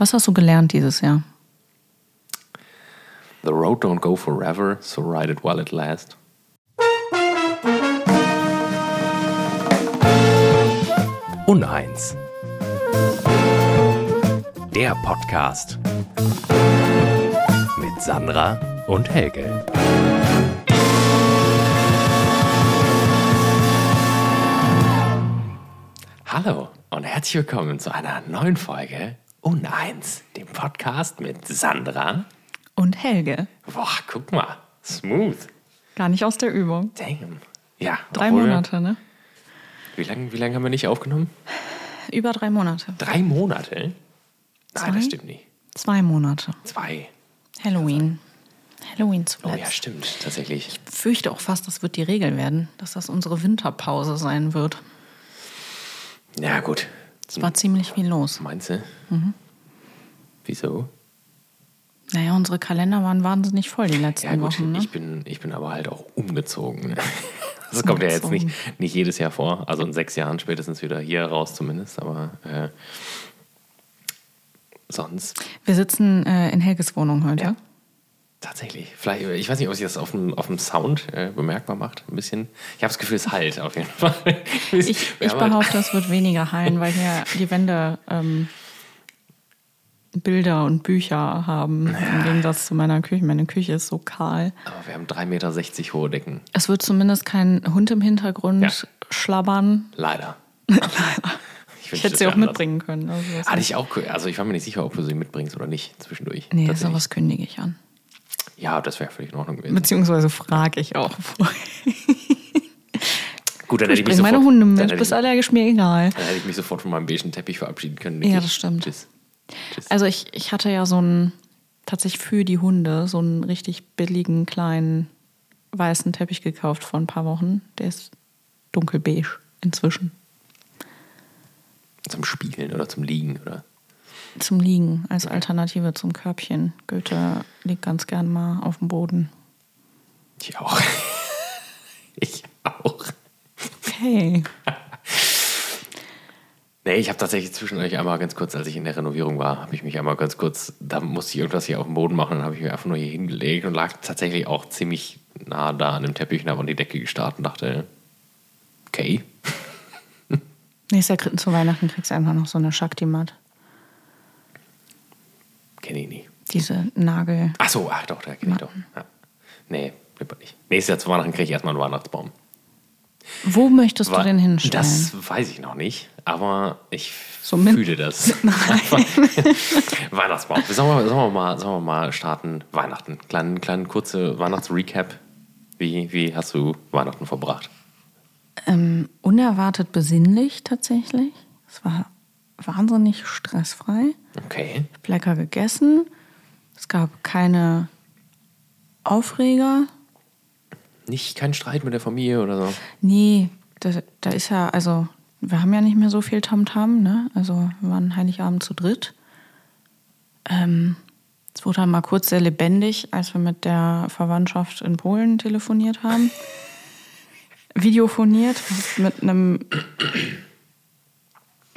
Was hast du gelernt dieses Jahr? The road don't go forever, so ride it while it lasts. Uneins. Der Podcast mit Sandra und Helge. Hallo und herzlich willkommen zu einer neuen Folge Uneins, dem Podcast mit Sandra Und Helge. Boah, guck mal. Smooth. Gar nicht aus der Übung. Damn. Ja. Drei obwohl- Monate, ne? Wie lange wie lang haben wir nicht aufgenommen? Über drei Monate. Drei Monate? Nein, Zwei? das stimmt nicht. Zwei Monate. Zwei. Halloween. Halloween Oh zuletzt. ja, stimmt. Tatsächlich. Ich fürchte auch fast, das wird die Regel werden, dass das unsere Winterpause sein wird. Ja, gut. Es war ziemlich viel los. Meinst du? Mhm. Wieso? Naja, unsere Kalender waren wahnsinnig voll die letzten Ja, gut. Wochen. Ne? Ich, bin, ich bin aber halt auch umgezogen. ne? Das kommt ja jetzt nicht, nicht jedes Jahr vor. Also in sechs Jahren spätestens wieder hier raus zumindest. Aber äh, sonst Wir sitzen äh, in Helges Wohnung heute. Ja. Tatsächlich. Vielleicht, ich weiß nicht, ob sich das auf dem, auf dem Sound äh, bemerkbar macht. Ein bisschen. Ich habe das Gefühl, es halt auf jeden Fall. Ich, ich behaupte, es wird weniger heilen, weil hier die Wände ähm, Bilder und Bücher haben. Im Gegensatz zu meiner Küche. Meine Küche ist so kahl. Aber wir haben 3,60 Meter hohe Decken. Es wird zumindest kein Hund im Hintergrund Ja. schlabbern. Leider. Ich wünschte, hätte sie auch wäre mitbringen können. Also Hatte ich auch, also ich war mir nicht sicher, ob du sie mitbringst oder nicht zwischendurch. nee, sowas kündige ich an. Ja, das wäre völlig in Ordnung gewesen. Beziehungsweise frage ich auch. Gut, dann hätte Ich ich mich meine sofort- Hunde mit, bist allergisch mir egal. dann hätte ich mich sofort von meinem beigen Teppich verabschieden können. Ja, das stimmt. Tschüss. Tschüss. Also ich, ich hatte ja so einen, tatsächlich für die Hunde, so einen richtig billigen kleinen weißen Teppich gekauft vor ein paar Wochen. Der ist dunkelbeige inzwischen. Zum Spielen oder zum Liegen oder. Zum Liegen als Alternative zum Körbchen. Goethe liegt ganz gern mal auf dem Boden. Ich auch. ich auch. Okay. Nee, ich habe tatsächlich zwischen euch einmal ganz kurz, als ich in der Renovierung war, habe ich mich einmal ganz kurz, da musste ich irgendwas hier auf dem Boden machen, dann habe ich mich einfach nur hier hingelegt und lag tatsächlich auch ziemlich nah da an dem Teppich und habe an die Decke gestarrt und dachte, okay. Nächstes Jahr zu Weihnachten kriegst du einfach noch so eine Shakti-Mat. Kenne ich nicht. Diese Nagel. Ach so, ach doch, da kenne ich doch. Ja. Nee, lieber nicht. Nächstes Jahr zu Weihnachten kriege ich erstmal einen Weihnachtsbaum. Wo möchtest du Wa- den hinstellen? Das weiß ich noch nicht, aber ich So fühle das. Weihnachtsbaum. Sollen wir, sollen, wir mal, sollen wir mal starten? Weihnachten. Kleinen, kleinen kurze Weihnachtsrecap. Wie, wie hast du Weihnachten verbracht? Ähm, unerwartet besinnlich tatsächlich. Es war wahnsinnig stressfrei. Okay. Ich hab lecker gegessen. Es gab keine Aufreger. Nicht kein Streit mit der Familie oder so. Nee, da, da ist ja, also wir haben ja nicht mehr so viel Tamtam, ne? Also wir waren Heiligabend zu dritt. Ähm, es wurde dann mal kurz sehr lebendig, als wir mit der Verwandtschaft in Polen telefoniert haben. Videofoniert mit einem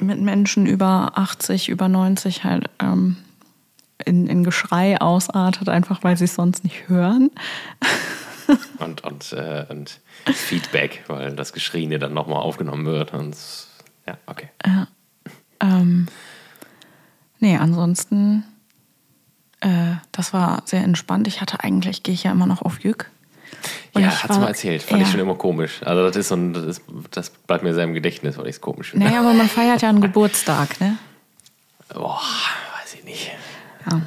mit Menschen über 80, über 90 halt ähm, in, in Geschrei ausartet, einfach weil sie es sonst nicht hören. Und, und, äh, und Feedback, weil das Geschrieene dann nochmal aufgenommen wird. Und ja, okay. Ähm, nee, ansonsten, äh, das war sehr entspannt. Ich hatte eigentlich, gehe ich ja immer noch auf Jück. Und ja, ich hat's war- mal erzählt. Fand ich ja. schon immer komisch. Also das ist so ein, das, ist, das bleibt mir sehr im Gedächtnis, weil ich es komisch finde. Naja, aber man feiert ja einen Geburtstag, ne? Boah, weiß ich nicht. Ja.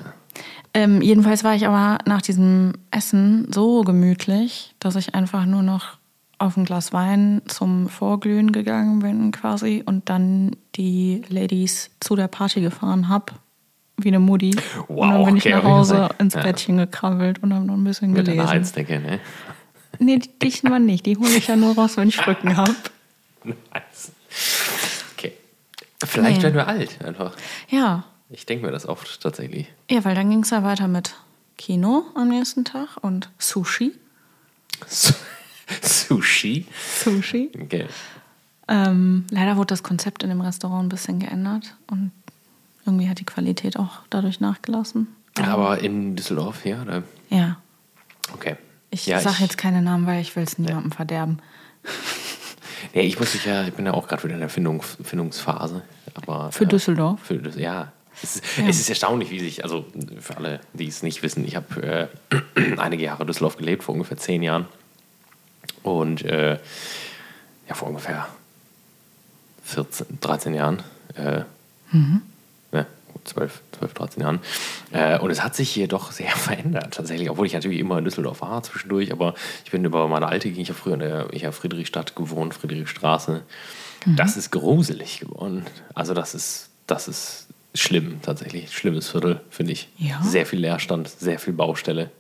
Ähm, jedenfalls war ich aber nach diesem Essen so gemütlich, dass ich einfach nur noch auf ein Glas Wein zum Vorglühen gegangen bin quasi und dann die Ladies zu der Party gefahren habe, wie eine Mutti. Wow, und dann bin okay, ich nach Hause ins Ja. Bettchen gekrabbelt und habe noch ein bisschen Mit gelesen. einer Heizdecke, ne? Nee, die, die mal nicht. Die hole ich ja nur raus, wenn ich Rücken habe. Nice. Okay. Vielleicht Nee. werden wir alt, einfach. Ja. Ich denke mir das oft tatsächlich. Ja, weil dann ging es ja weiter mit Kino am nächsten Tag und Sushi. Su- Sushi. Sushi. Okay. Ähm, leider wurde das Konzept in dem Restaurant ein bisschen geändert und Irgendwie hat die Qualität auch dadurch nachgelassen. Aber in Düsseldorf, ja? Oder? Ja. Okay. Ich ja, sage jetzt keine Namen, weil ich will es niemandem verderben. Nee, ich muss ja, ich bin ja auch gerade wieder in der Findung, Findungsphase. Aber, Für äh, Düsseldorf? Für, ja. Es ist, Ja. es ist erstaunlich, wie sich, also für alle, die es nicht wissen, ich habe äh, einige Jahre in Düsseldorf gelebt, vor ungefähr zehn Jahren. Und äh, ja, vor ungefähr 14, 13 Jahren. Äh, ja, 12, 12, 13 Jahren. Äh, und es hat sich hier doch sehr verändert, tatsächlich. Obwohl ich natürlich immer in Düsseldorf war zwischendurch, aber ich bin über meine alte Gegend, ich habe früher in der ich hab Friedrichstadt gewohnt, Friedrichstraße. Das ist gruselig geworden. Also, das ist, das ist schlimm, tatsächlich. Schlimmes Viertel, finde ich. Ja. Sehr viel Leerstand, sehr viel Baustelle.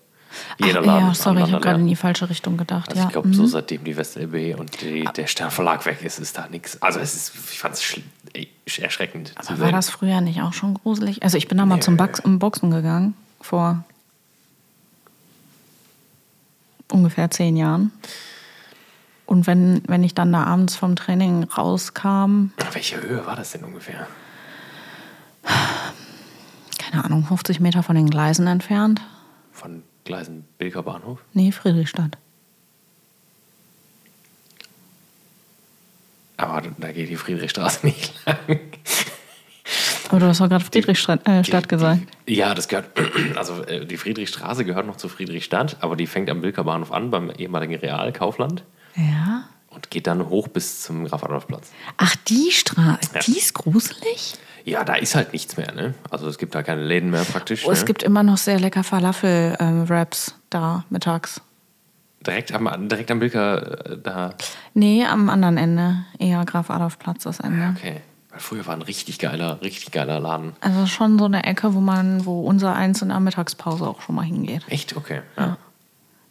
Ach, Laden ja, sorry, ich habe gerade in die falsche Richtung gedacht. Also ja. ich glaube, mhm. so seitdem die WestLB und die, der Sternverlag weg ist, ist da nichts. Also es ist, ich fand es erschreckend. zu Aber war das früher nicht auch schon gruselig? Also ich bin da mal zum Box Boxen gegangen, vor ungefähr zehn Jahren. Und wenn, wenn ich dann da abends vom Training rauskam, Welche Höhe war das denn ungefähr? keine Ahnung, 50 Meter von den Gleisen entfernt. Von Gleisen Bilker Bahnhof? Nee, Friedrichstadt. Aber da geht die Friedrichstraße nicht lang. Aber du hast doch gerade Friedrichstadt äh, gesagt. Ja, das gehört, also äh, die Friedrichstraße gehört noch zu Friedrichstadt, aber die fängt am Bilker Bahnhof an, beim ehemaligen Real Kaufland Ja. und geht dann hoch bis zum Graf-Adolf-Platz. Ach, die Straße, Ja. die ist gruselig? Ja, da ist halt nichts mehr, ne? Also es gibt da keine Läden mehr praktisch. Oh, es ne? gibt immer noch sehr lecker Falafel-Wraps da mittags. Direkt am, direkt am Bilker äh, da. Nee, am anderen Ende. Eher Graf Adolf Platz das Ende. Okay. Weil früher war ein richtig geiler, richtig geiler Laden. Also schon so eine Ecke, wo man, wo unser Eins in der Mittagspause auch schon mal hingeht. Echt? Okay. Ja.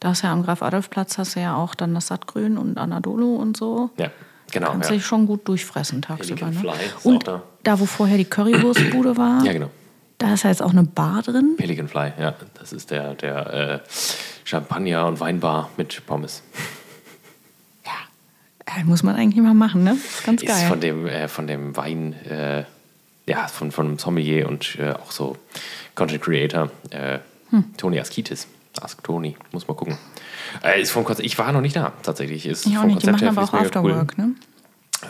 Da ist ja am Graf Adolf Platz hast du ja auch dann das Sattgrün und Anadolu und so. Ja, genau. Kannst Ja. dich schon gut durchfressen tagsüber. Ne? Fly Und da. da, wo vorher die Currywurstbude war, ja, genau. Da ist ja jetzt auch eine Bar drin. Pelican Fly, ja. Das ist der, der äh, Champagner- und Weinbar mit Pommes. Ja, muss man eigentlich mal machen, ne? Ist ganz Ist geil. von dem, äh, von dem Wein, äh, ja, von, von einem Sommelier und äh, auch so Content Creator, äh, Toni Askitis. Ask Toni, muss mal gucken. Äh, ist vom Konzept, ich war noch nicht da, tatsächlich. Ist ich auch vom nicht, die Konzept machen her aber auch Afterwork, ne?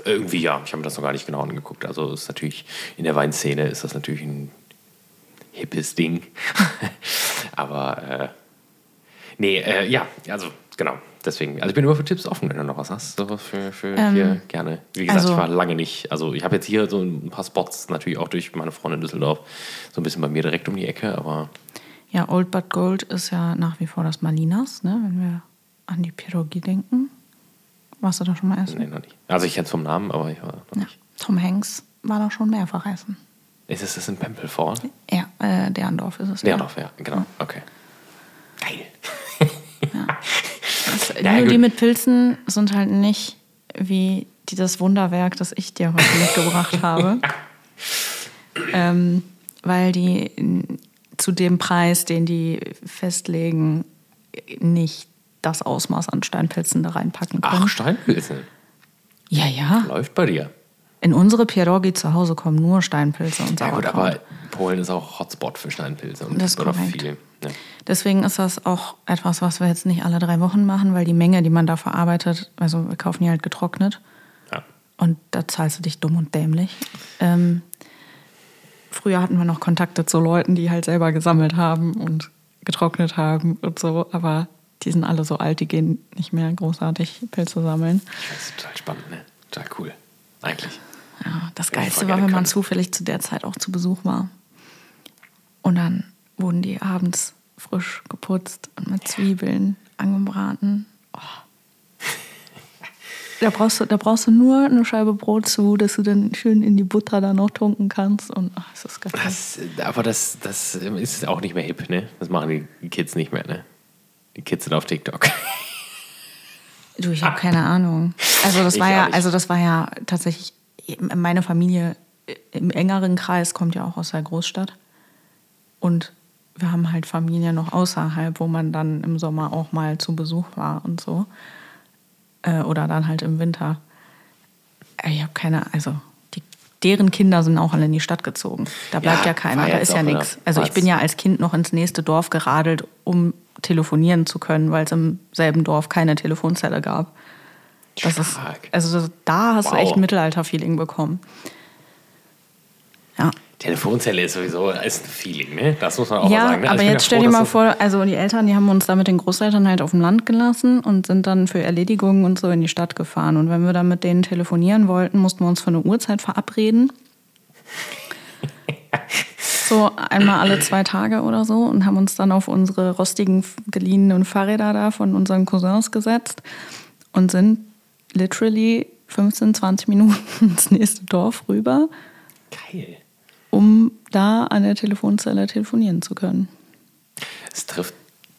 Irgendwie ja, ich habe mir das noch gar nicht genau angeguckt. Also ist natürlich in der Weinszene ist das natürlich ein hippes Ding. Aber äh, nee, äh, ja, also genau. Deswegen, also ich bin immer für Tipps offen, wenn du noch was hast. So für, für Ähm, hier gerne. Wie gesagt, also- ich war lange nicht. Also ich habe jetzt hier so ein paar Spots natürlich auch durch meine Freundin in Düsseldorf so ein bisschen bei mir direkt um die Ecke, aber Ja, Old But Gold ist ja nach wie vor das Malinas, ne? Wenn wir an die Pierogi denken. Warst du da schon mal essen? nee, noch nicht. Also ich kenne es vom Namen, aber ich war noch Ja. nicht. Tom Hanks war da schon mehrfach essen. Ist es das in Pempelfort? Ja, äh, Derndorf ist es. Ja, noch, ja, genau. Okay. Geil. Das, Ja, nur gut. die mit Pilzen sind halt nicht wie dieses Wunderwerk, das ich dir heute mitgebracht habe. ähm, weil die zu dem Preis, den die festlegen, nicht das Ausmaß an Steinpilzen da reinpacken können. Ach, Steinpilze. ja, ja. Läuft bei dir. In unsere Pierogi zu Hause kommen nur Steinpilze und Ja gut, Sauerkraut. aber Polen ist auch Hotspot für Steinpilze. Und Das ist oder korrekt. viel. Ja. Deswegen ist das auch etwas, was wir jetzt nicht alle drei Wochen machen, weil die Menge, die man da verarbeitet, also wir kaufen die halt getrocknet Ja. und da zahlst du dich dumm und dämlich. Ähm, früher hatten wir noch Kontakte zu Leuten, die halt selber gesammelt haben und getrocknet haben und so, aber die sind alle so alt, die gehen nicht mehr großartig Pilze sammeln. Das ist total spannend, ne? Total cool. Eigentlich. Ja, das Geilste war, wenn man zufällig zu der Zeit auch zu Besuch war. Und dann wurden die abends frisch geputzt und mit Zwiebeln angebraten. Oh. Da, brauchst du, da brauchst du nur eine Scheibe Brot zu, dass du dann schön in die Butter da noch tunken kannst. Und ach, ist das geil. Das, aber das, das ist auch nicht mehr hip, ne? Das machen die Kids nicht mehr, ne? Die Kids sind auf TikTok. Du, ich habe keine Ahnung. Also das Ich war ja, also das war ja tatsächlich meine Familie im engeren Kreis kommt ja auch aus der Großstadt und wir haben halt Familie noch außerhalb, wo man dann im Sommer auch mal zu Besuch war und so äh, oder dann halt im Winter. Äh, Ich habe keine, also die deren Kinder sind auch alle in die Stadt gezogen. Da bleibt Ja, ja, keiner, da ist ja nichts. Also ich bin ja als Kind noch ins nächste Dorf geradelt, um telefonieren zu können, weil es im selben Dorf keine Telefonzelle gab. Das ist, also da hast du Wow. echt ein Mittelalter-Feeling bekommen. Ja. Telefonzelle ist sowieso ist ein Feeling, ne? Das muss man auch mal Ja, sagen. Ne? Also aber jetzt stell dir mal vor, also die Eltern, die haben uns da mit den Großeltern halt auf dem Land gelassen und sind dann für Erledigungen und so in die Stadt gefahren. Und wenn wir dann mit denen telefonieren wollten, mussten wir uns für eine Uhrzeit verabreden. So einmal alle zwei Tage oder so und haben uns dann auf unsere rostigen geliehenen Fahrräder da von unseren Cousins gesetzt und sind literally 15, 20 Minuten ins nächste Dorf rüber, Geil. um da an der Telefonzelle telefonieren zu können. Es trifft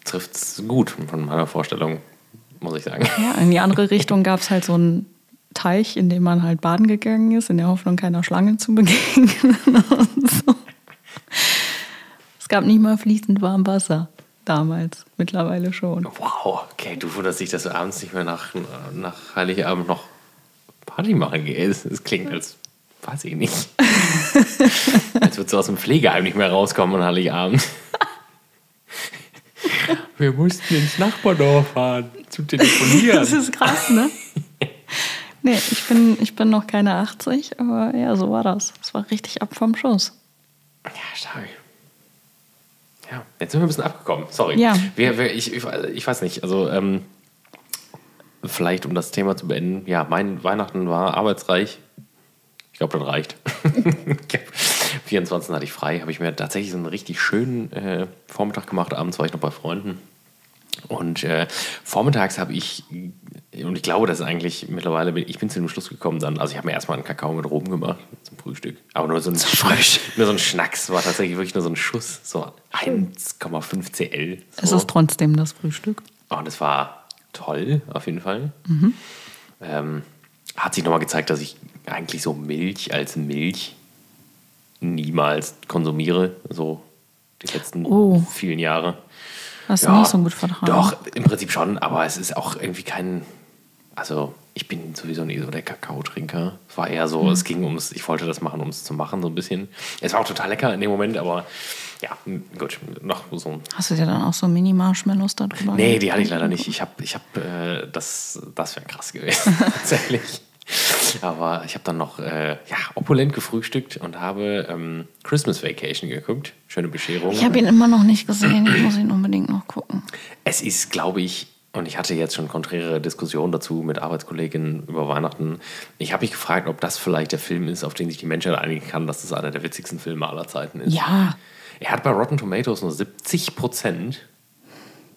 trifft's gut von meiner Vorstellung, muss ich sagen. Ja, in die andere Richtung gab es halt so einen Teich, in dem man halt baden gegangen ist, in der Hoffnung, keiner Schlange zu begegnen. So. Es gab nicht mal fließend warm Wasser damals, mittlerweile schon. Wow, okay, du wunderst dich, dass du abends nicht mehr nach, nach Heiligabend noch Party machen gehst. Es klingt als, weiß ich nicht. als würdest du aus dem Pflegeheim nicht mehr rauskommen an Heiligabend. Wir mussten ins Nachbardorf fahren, zum Telefonieren. Das ist krass, ne? Nee, ich bin, ich bin noch keine 80, aber ja, so war das. Es war richtig ab vom Schuss. Ja, stark. Ja, jetzt sind wir ein bisschen abgekommen. Sorry. Ja. Wir, wir, ich, ich, ich weiß nicht, also ähm, vielleicht um das Thema zu beenden. Ja, mein Weihnachten war arbeitsreich. Ich glaube, das reicht. 24 hatte ich frei, habe ich mir tatsächlich so einen richtig schönen äh, Vormittag gemacht. Abends war ich noch bei Freunden. Und äh, vormittags habe ich, und ich glaube, das ist eigentlich mittlerweile, bin- ich bin zu dem Schluss gekommen dann, also ich habe mir erstmal einen Kakao mit Rum gemacht zum Frühstück. Aber nur so ein, nur so ein Schnacks, war tatsächlich wirklich nur so ein Schuss, so 1,5 CL. So. Es ist trotzdem das Frühstück. Und es war toll, auf jeden Fall. Ähm, hat sich nochmal gezeigt, dass ich eigentlich so Milch als Milch niemals konsumiere, so die letzten Oh. vielen Jahre. Hast du nicht so gut vertragen. Doch, im Prinzip schon, aber es ist auch irgendwie kein. Also, ich bin sowieso nie so der Kakaotrinker. Es war eher so, Mhm. es ging ums, ich wollte das machen, um es zu machen, so ein bisschen. Es war auch total lecker in dem Moment, aber ja, gut, noch so ein. Hast du dir dann auch so Mini-Marshmallows da drüber? Nee, die hatte ich leider nicht. Ich habe, ich hab, äh, das, das wäre krass gewesen, tatsächlich. Aber ich habe dann noch äh, ja, opulent gefrühstückt und habe ähm, Christmas Vacation geguckt. Schöne Bescherung. Ich habe ihn immer noch nicht gesehen. Ich muss ihn unbedingt noch gucken. Es ist, glaube ich, und ich hatte jetzt schon konträre Diskussionen dazu mit Arbeitskolleginnen über Weihnachten. Ich habe mich gefragt, ob das vielleicht der Film ist, auf den sich die Menschheit einigen kann, dass das einer der witzigsten Filme aller Zeiten ist. Ja, Er hat bei Rotten Tomatoes nur 70 Prozent,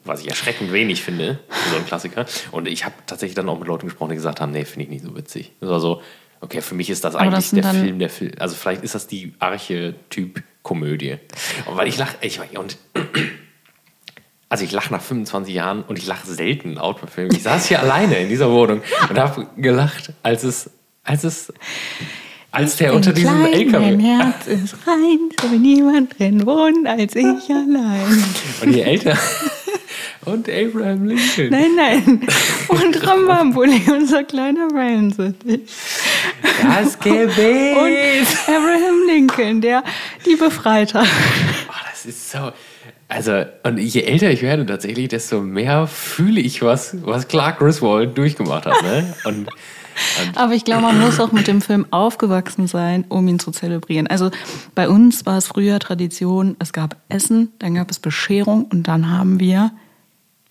was ich erschreckend wenig finde so einen Klassiker. Und ich habe tatsächlich dann auch mit Leuten gesprochen, die gesagt haben, nee, finde ich nicht so witzig. Das war so, okay, für mich ist das Aber eigentlich das der Film, der Film. Also vielleicht ist das die Archetyp-Komödie. Und weil ich lache, ich, und also ich lache nach 25 Jahren und ich lache selten laut bei Filmen. Ich saß hier alleine in dieser Wohnung und habe gelacht, als es, als es, als der unter diesem LKW. Mein Herz ist rein, so niemand drin wohnt als ich allein. Und je älter. Und Abraham Lincoln. Nein, nein. Und Rambambuli, unser kleiner Wellensittich. Das Gebet. Und Abraham Lincoln, der die befreit hat. Oh, das ist so. Also, und je älter ich werde tatsächlich, desto mehr fühle ich, was, was Clark Griswold durchgemacht hat. Ne? Und, Aber ich glaube, man muss auch mit dem Film aufgewachsen sein, um ihn zu zelebrieren. Also bei uns war es früher Tradition, es gab Essen, dann gab es Bescherung und dann haben wir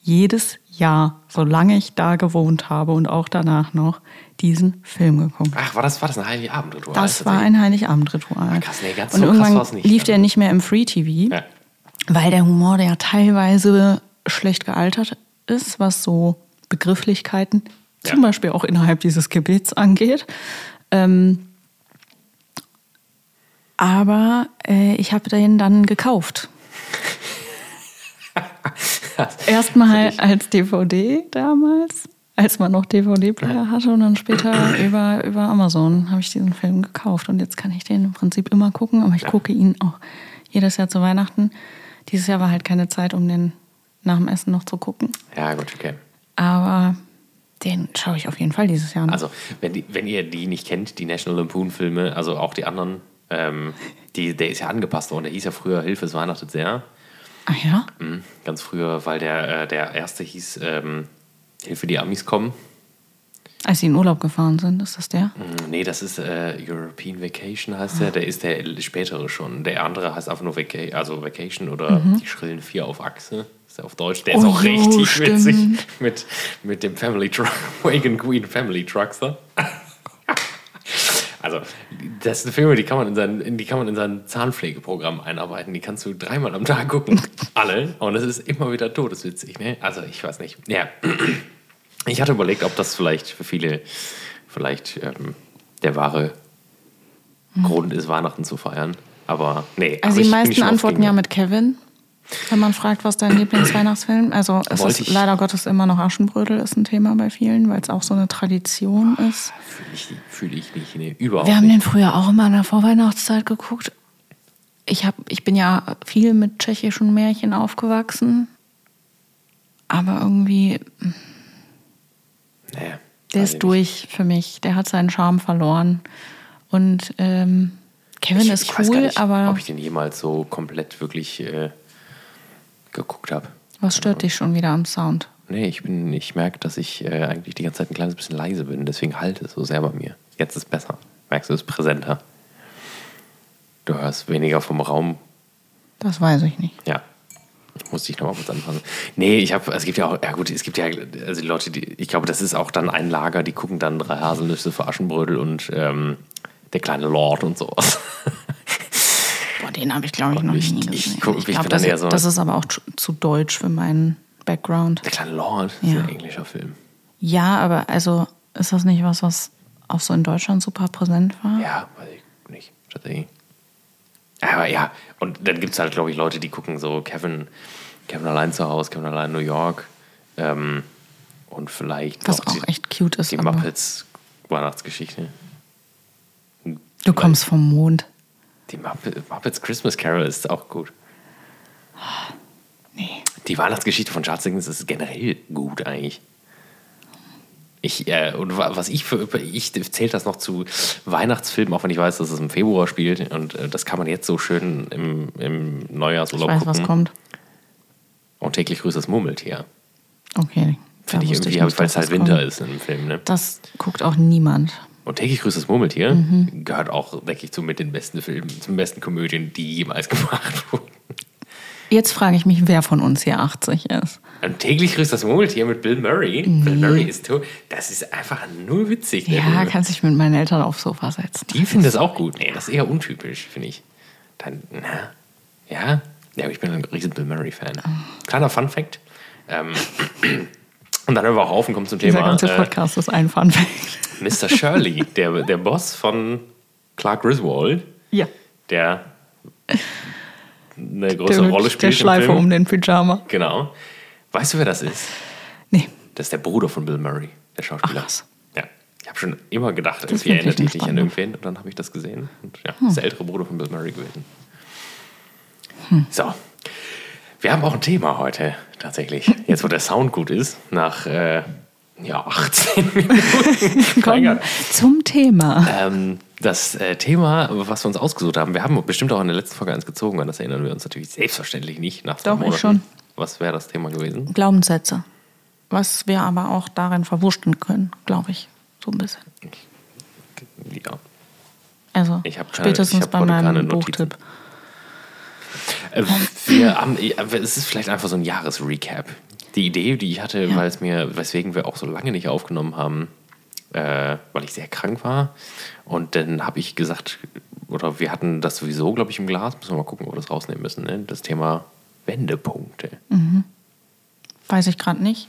jedes Jahr, solange ich da gewohnt habe und auch danach noch, diesen Film geguckt. ach, war das, war das ein Heiligabendritual? Das war ein Heiligabendritual. Ah, krass, nee, ganz und so krass irgendwann war's nicht. lief der nicht mehr im Free TV, Ja. weil der Humor, der teilweise schlecht gealtert ist, was so Begrifflichkeiten, Ja. zum Beispiel auch innerhalb dieses Gebets angeht. Ähm, aber äh, ich habe den dann gekauft. Erstmal als DVD damals, als man noch DVD-Player hatte und dann später über, über Amazon habe ich diesen Film gekauft und jetzt kann ich den im Prinzip immer gucken, aber ich gucke ihn auch jedes Jahr zu Weihnachten. Dieses Jahr war halt keine Zeit, um den nach dem Essen noch zu gucken. Ja, gut, okay. Aber Den schaue ich auf jeden Fall dieses Jahr noch. Also, wenn, die, wenn ihr die nicht kennt, die National Lampoon-Filme, also auch die anderen, ähm, die, der ist ja angepasst worden. Der hieß ja früher Hilfe, es weihnachtet sehr. Ach ja? Mhm, ganz früher, weil der, äh, der erste hieß ähm, Hilfe, die Amis kommen. Als sie in Urlaub gefahren sind, ist das der? Mm, Nee, das ist äh, European Vacation heißt der. Der ist der spätere schon. Der andere heißt einfach nur Vaca also Vacation oder die schrillen Vier auf Achse. Ist ja auf Deutsch. Der ist Oh auch jo, richtig stimmt. witzig mit, mit dem Family Truck, Wagon Queen Family Truckster. Also, das sind Filme, die kann man in sein, in- die kann man in sein Zahnpflegeprogramm einarbeiten. Die kannst du dreimal am Tag gucken. Alle. Und es ist immer wieder todeswitzig, ne? Also, ich weiß nicht. Ja. Ich hatte überlegt, ob das vielleicht für viele vielleicht ähm, der wahre Grund ist, Weihnachten zu feiern. Aber nee. Also die meisten antworten ja mit Kevin. Wenn man fragt, was dein Lieblingsweihnachtsfilm Also es Wollte ist ich- leider Gottes immer noch Aschenbrödel ist ein Thema bei vielen, weil es auch so eine Tradition ist. Fühle ich, fühl ich nicht. Nee, überhaupt Wir haben nicht. den früher auch immer in der Vorweihnachtszeit geguckt. Ich, hab, ich bin ja viel mit tschechischen Märchen aufgewachsen. Aber irgendwie, Nee, der weiß ist durch für mich. Der hat seinen Charme verloren. Und ähm, Kevin Ich, ist ich weiß gar cool, nicht, aber ob ich den jemals so komplett wirklich äh, geguckt habe. was stört dich schon wieder am Sound? Nee, ich bin, ich merke, dass ich äh, eigentlich die ganze Zeit ein kleines bisschen leise bin, deswegen halte es so sehr bei mir. Jetzt ist es besser. Merkst du, es ist präsenter. Du hörst weniger vom Raum. Das weiß ich nicht. Ja. Musste ich nochmal kurz anfangen. Nee, ich habe, es gibt ja auch, ja gut, es gibt ja, also die Leute, die, ich glaube, das ist auch dann ein Lager, die gucken dann drei Haselnüsse für Aschenbrödel und ähm, der kleine Lord und sowas. Den habe ich, glaube ich, Und noch ich- nie ich gesehen. guck- ich glaub, bin das, so- das ist aber auch zu- deutsch für meinen Background. Der kleine Lord ist Ja. ein englischer Film. Ja, aber also ist das nicht was, was auch so in Deutschland super präsent war? Ja, weiß ich nicht. Tatsächlich. Aber ja, und dann gibt es halt, glaube ich, Leute, die gucken so Kevin, Kevin allein zu Hause, Kevin allein in New York. Ähm, und vielleicht Was auch die, echt cute ist. die Muppets Weihnachtsgeschichte. du kommst vom Mond. Die Muppet, Muppets Christmas Carol ist auch gut. Nee. Die Weihnachtsgeschichte von Charles Dickens ist generell gut eigentlich. Ich, äh, und wa- was ich für, ich zähle das noch zu Weihnachtsfilmen, auch wenn ich weiß, dass es im Februar spielt. Und äh, das kann man jetzt so schön im, im Ich Neujahrsurlaub weiß, gucken. was kommt. Und täglich grüßt das Murmeltier. Okay. Finde ich irgendwie, nicht, weil es halt Winter kommt. ist im Film. Ne? Das guckt auch niemand. Und täglich grüßt das Murmeltier Mhm. gehört auch, denke ich, zu mit den besten Filmen, zum besten Komödien, die jemals gemacht wurden. Jetzt frage ich mich, wer von uns hier 80 ist. Und täglich grüßt das Murmeltier mit Bill Murray. Bill Murray ist tot. Das ist einfach nur witzig. der Ja, Film. kann sich mit meinen Eltern aufs Sofa setzen. Die finden das auch gut. Nee, das ist eher untypisch, finde ich. Dann, na, ja. Ja, aber ich bin ein riesen Bill Murray-Fan. Kleiner Fun-Fact. Ähm, und dann hören wir auch auf und kommen zum Dieser Thema. ganze Äh, Podcast ist ein Fun Fact. Mr. Shirley, der, der Boss von Clark Griswold, Ja. der eine Der, große Rolle mit spielt. der im Schleife Film. um den Pyjama. Genau. Weißt du, wer das ist? Nee. Das ist der Bruder von Bill Murray, der Schauspieler. Ach. Ja. Ich habe schon immer gedacht, irgendwie erinnert eine dich an irgendwen und dann habe ich das gesehen. Und ja, Hm. das ist der ältere Bruder von Bill Murray gewesen. So. Wir haben auch ein Thema heute, tatsächlich. Jetzt, wo der Sound gut ist, nach äh, ja, 18 Minuten. Komm zum Thema. Ähm, das äh, Thema, was wir uns ausgesucht haben, wir haben bestimmt auch in der letzten Folge eins gezogen, an das erinnern wir uns natürlich selbstverständlich nicht nach Doch, ich Monaten. schon. Was wäre das Thema gewesen? Glaubenssätze. Was wir aber auch darin verwursten können, glaube ich. So ein bisschen. Ja. Also Ich keine- spätestens ich bei meinem. Buchtipp. Äh, Wir haben, es ist vielleicht einfach so ein Jahresrecap. Die Idee, die ich hatte, Ja. weil es mir, weswegen wir auch so lange nicht aufgenommen haben, äh, weil ich sehr krank war. Und dann habe ich gesagt, oder wir hatten das sowieso, glaube ich, im Glas, müssen wir mal gucken, ob wir das rausnehmen müssen, ne? das Thema Wendepunkte. Weiß ich gerade nicht.